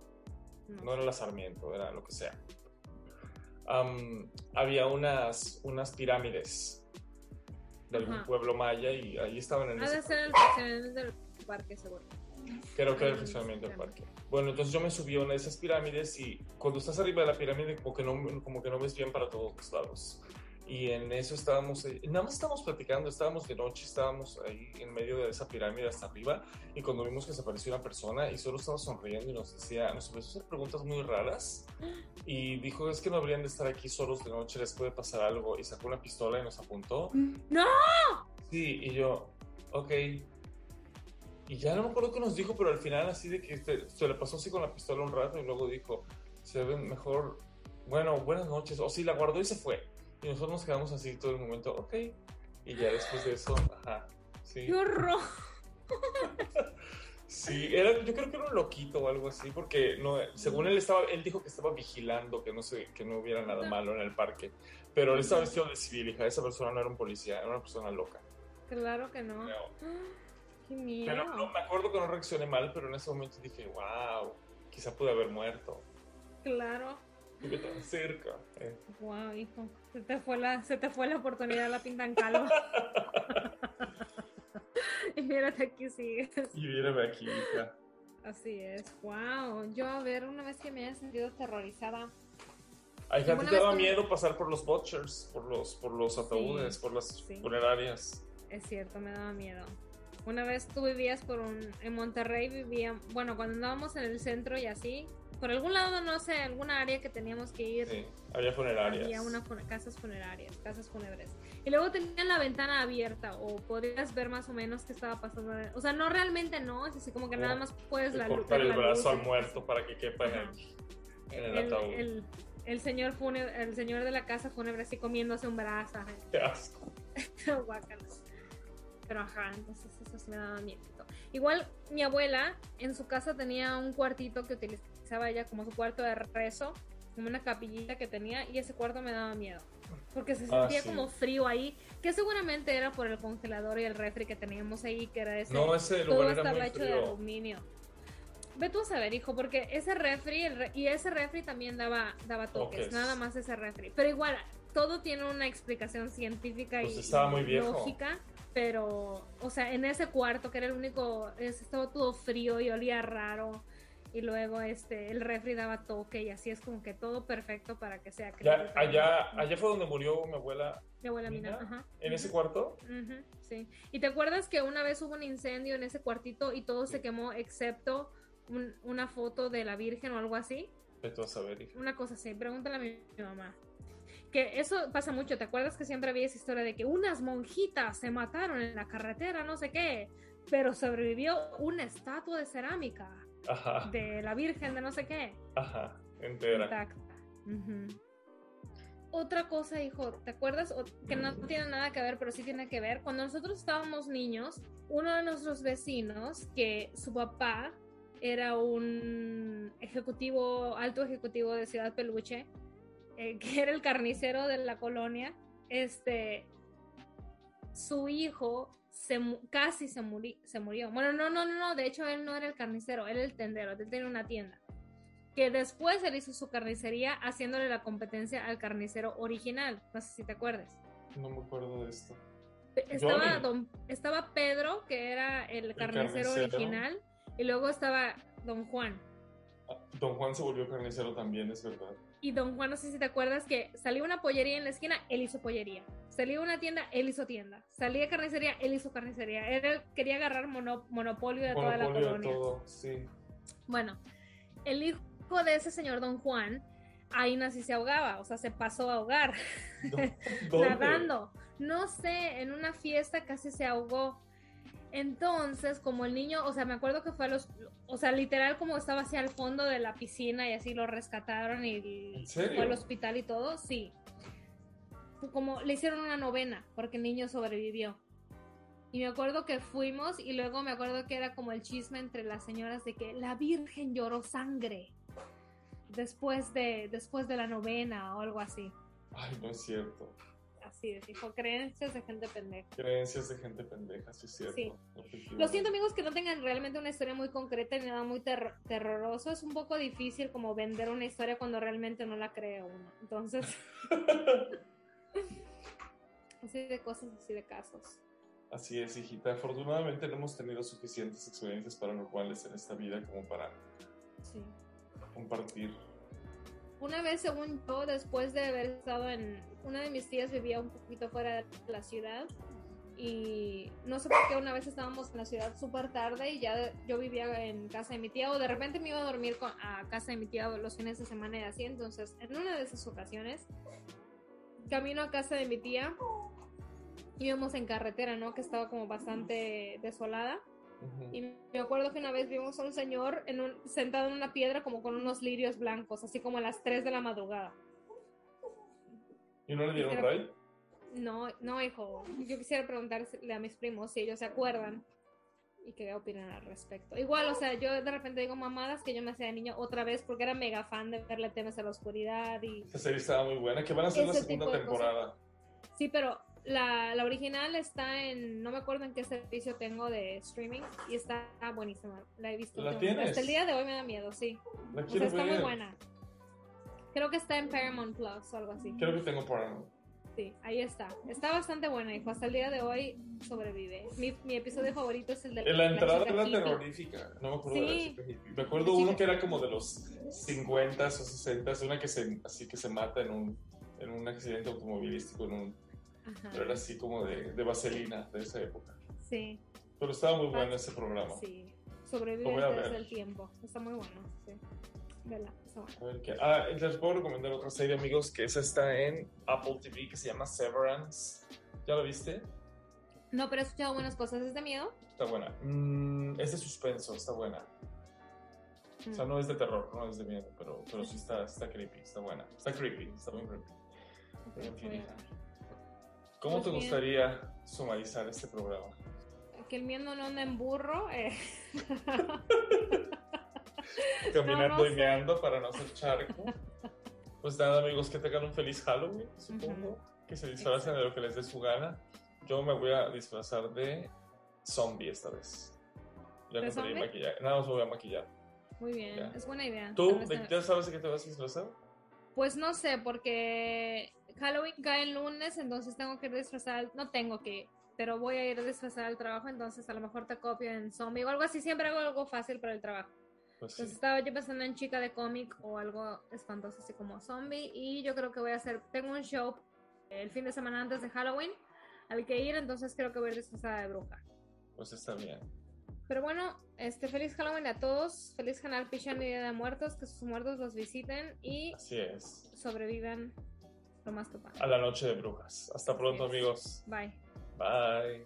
No. no era la Sarmiento, era lo que sea. Um, había unas, unas pirámides de algún Ajá. pueblo maya y ahí estaban en Ha ese de ser el del parque, seguro. Creo que era el funcionamiento del parque. Bueno, entonces yo me subí a una de esas pirámides y cuando estás arriba de la pirámide como que no, como que no ves bien para todos los lados. Y en eso estábamos, eh, nada más estábamos platicando, estábamos de noche, estábamos ahí en medio de esa pirámide hasta arriba y cuando vimos que se apareció una persona y solo estaba sonriendo y nos decía, nos empezó a hacer preguntas muy raras y dijo, es que no habrían de estar aquí solos de noche, les puede pasar algo y sacó una pistola y nos apuntó. ¡No! Sí, y yo, ok. Y ya no me acuerdo qué nos dijo, pero al final así de que se, se le pasó así con la pistola un rato y luego dijo, se ven mejor, bueno, buenas noches, o sí, la guardó y se fue. Y nosotros nos quedamos así todo el momento, ok. Y ya después de eso, ajá, sí. ¡Qué horror! Sí, era, yo creo que era un loquito o algo así, porque no, según él estaba, él dijo que estaba vigilando que no se, que no hubiera nada malo en el parque, pero él estaba vestido de civil, hija, esa persona no era un policía, era una persona loca. Claro que no. No. ¡Qué miedo! Pero no, me acuerdo que no reaccioné mal, pero en ese momento dije, wow, quizá pude haber muerto. Claro. Estuve tan cerca. eh. Wow, hijo. Se te fue la, se te fue la oportunidad, la pintan calva. y mírate aquí sigues. Y mírame aquí, hija. Así es. Wow. Yo, a ver, una vez que me haya sentido aterrorizada. Ay, hija, ¿a ti te daba miedo pasar por los butchers, por los, por los ataúdes, por las sí. funerarias? Es cierto, me daba miedo. Una vez tú vivías por un. En Monterrey vivía. Bueno, cuando andábamos en el centro y así. Por algún lado, no sé, alguna área que teníamos que ir. Sí, había funerarias. Había una casas funerarias, casas fúnebres. Y luego tenían la ventana abierta o podías ver más o menos qué estaba pasando. O sea, no realmente no, es así como que No. nada más puedes De la cortar el la brazo al muerto para que quepa en el, en el El, ataúd. el- el señor fúnebre, el señor de la casa fúnebre así comiéndose un brazo. Qué asco. Pero ajá, entonces eso sí me daba miedo. Igual mi abuela en su casa tenía un cuartito que utilizaba ella como su cuarto de rezo, como una capillita que tenía, y ese cuarto me daba miedo. Porque se Ah, sentía sí. como frío ahí, que seguramente era por el congelador y el refri que teníamos ahí, que era ese. No, ese todo lugar era estaba muy hecho de frío. aluminio. Ve tú a saber, hijo, porque ese refri el re- y ese refri también daba, daba toques, nada más ese refri. Pero igual, todo tiene una explicación científica Pues y, estaba muy viejo. lógica, pero, o sea, en ese cuarto que era el único, es- estaba todo frío y olía raro. Y luego este el refri daba toque y así es como que todo perfecto para que sea Ya, allá, allá fue donde murió mi abuela, Mi abuela Mina, Mina, ajá. en ese cuarto. Ujú, sí. ¿Y te acuerdas que una vez hubo un incendio en ese cuartito y todo se quemó excepto un- una foto de la Virgen o algo así? Vete a saber, hija. Una cosa así, pregúntale a mi, mi mamá. Que eso pasa mucho, ¿te acuerdas que siempre había esa historia de que unas monjitas se mataron en la carretera, no sé qué, pero sobrevivió una estatua de cerámica Ajá, de la Virgen de no sé qué? ajá, entera. intacta. Otra cosa, hijo, ¿te acuerdas? O- que no tiene nada que ver, pero sí tiene que ver. Cuando nosotros estábamos niños, uno de nuestros vecinos, que su papá era un ejecutivo, alto ejecutivo de Ciudad Peluche, eh, que era el carnicero de la colonia, este, su hijo se, casi se, muri- se murió. Bueno, no, no, no, no, de hecho él no era el carnicero, él era el tendero, él tenía una tienda que después él hizo su carnicería haciéndole la competencia al carnicero original. No sé si te acuerdas. No me acuerdo de esto. Estaba, don, estaba Pedro, que era el carnicero, carnicero. original, y luego estaba Don Juan. Ah, Don Juan se volvió carnicero también, es verdad. Y Don Juan, no sé si te acuerdas que salía una pollería en la esquina, él hizo pollería. Salía una tienda, él hizo tienda. Salía carnicería, él hizo carnicería. Él quería agarrar mono- monopolio de toda la colonia. todo, sí. Bueno, el hijo de ese señor Don Juan, ahí nací se ahogaba, o sea, se pasó a ahogar, ¿Dó- ¿Dónde? nadando. No sé, en una fiesta casi se ahogó. Entonces, como el niño, o sea, me acuerdo que fue a los, o sea, literal como estaba así al fondo de la piscina y así lo rescataron y fue al hospital y todo, sí. como le hicieron una novena porque el niño sobrevivió. Y me acuerdo que fuimos y luego me acuerdo que era como el chisme entre las señoras de que la Virgen lloró sangre después de, después de la novena o algo así. Ay, no es cierto. Así es, hijo, creencias de gente pendeja. Creencias de gente pendeja, sí es cierto. Sí. Lo siento amigos que no tengan realmente una historia muy concreta ni nada muy terror terroroso. Es un poco difícil como vender una historia cuando realmente no la cree uno. Entonces... así de cosas, así de casos. Así es, hijita. Afortunadamente no hemos tenido suficientes experiencias paranormales en esta vida como para Sí. compartir. Una vez, según yo, después de haber estado en... Una de mis tías vivía un poquito fuera de la ciudad y no sé por qué una vez estábamos en la ciudad súper tarde y ya yo vivía en casa de mi tía o de repente me iba a dormir con- a casa de mi tía los fines de semana y así. Entonces, en una de esas ocasiones, camino a casa de mi tía, íbamos en carretera, ¿no? Que estaba como bastante desolada. Y me acuerdo que una vez vimos a un señor en un- sentado en una piedra como con unos lirios blancos, así como a las 3 de la madrugada. ¿Y no le dieron ray? No, no, hijo. Yo quisiera preguntarle a mis primos si ellos se acuerdan y qué opinan al respecto. Igual, o sea, yo de repente digo mamadas que yo me hacía de niño otra vez porque era mega fan de verle temas a la oscuridad y... Esa serie estaba muy buena. Que van a hacer la segunda cosas. temporada. Sí, pero la, la original está en... No me acuerdo en qué servicio tengo de streaming y está buenísima. La he visto. ¿La tienes? Hasta el día de hoy me da miedo, sí. La O sea, está muy buena. Creo que está en Paramount Plus o algo así. Creo que tengo Paramount. Sí, ahí está. Está bastante buena, hijo. Hasta el día de hoy sobrevive. Mi, mi episodio favorito es el de En la entrada era hippie. terrorífica. No me acuerdo de la Sí. chica hippie. Me acuerdo La uno que era como de los 50 o 60 una que se, así que se mata en un, en un accidente automovilístico, en un, Ajá. pero era así como de, de vaselina de esa época. Sí, Pero estaba muy bueno ese programa. sí. Sobrevive desde el tiempo. Está muy bueno, sí. Vela. A ver qué. Ah, les puedo recomendar otra serie, amigos, que esa está en Apple TV, que se llama Severance. ¿Ya lo viste? No, pero he escuchado buenas cosas. ¿Es de miedo? Está buena. Mm, es de suspenso, está buena. O sea, Mm. no es de terror, no es de miedo, pero, pero sí está, está creepy, está buena. Está creepy, está muy creepy. Ok, en fin, ¿Cómo Pues te bien. gustaría sumarizar este programa? Que el miedo no anda en burro. eh. Caminando no y meando para no hacer charco. Pues nada, amigos, que tengan un feliz Halloween, supongo. Que se disfracen de lo que les dé su gana. Yo me voy a disfrazar de zombie esta vez. Ya ¿De compré zombie? maquillaje. Nada más me voy a maquillar. Muy bien, Ya. es buena idea. ¿Tú ya sabes de qué te vas a disfrazar? Pues no sé, porque Halloween cae el lunes, entonces tengo que ir disfrazar, no tengo que, pero voy a ir a disfrazar al trabajo, entonces a lo mejor te copio en zombie o algo así, siempre hago algo fácil para el trabajo. Pues sí. Entonces estaba yo pensando en chica de cómic o algo espantoso así como zombie y yo creo que voy a hacer, tengo un show el fin de semana antes de Halloween al que ir, entonces creo que voy a ir disfrazada de bruja. Pues está bien. Pero bueno, este feliz Halloween a todos, feliz canal Pichón y Día de Muertos, que sus muertos los visiten y Así es. sobrevivan a la noche de brujas. Hasta pronto, amigos. Bye. Bye.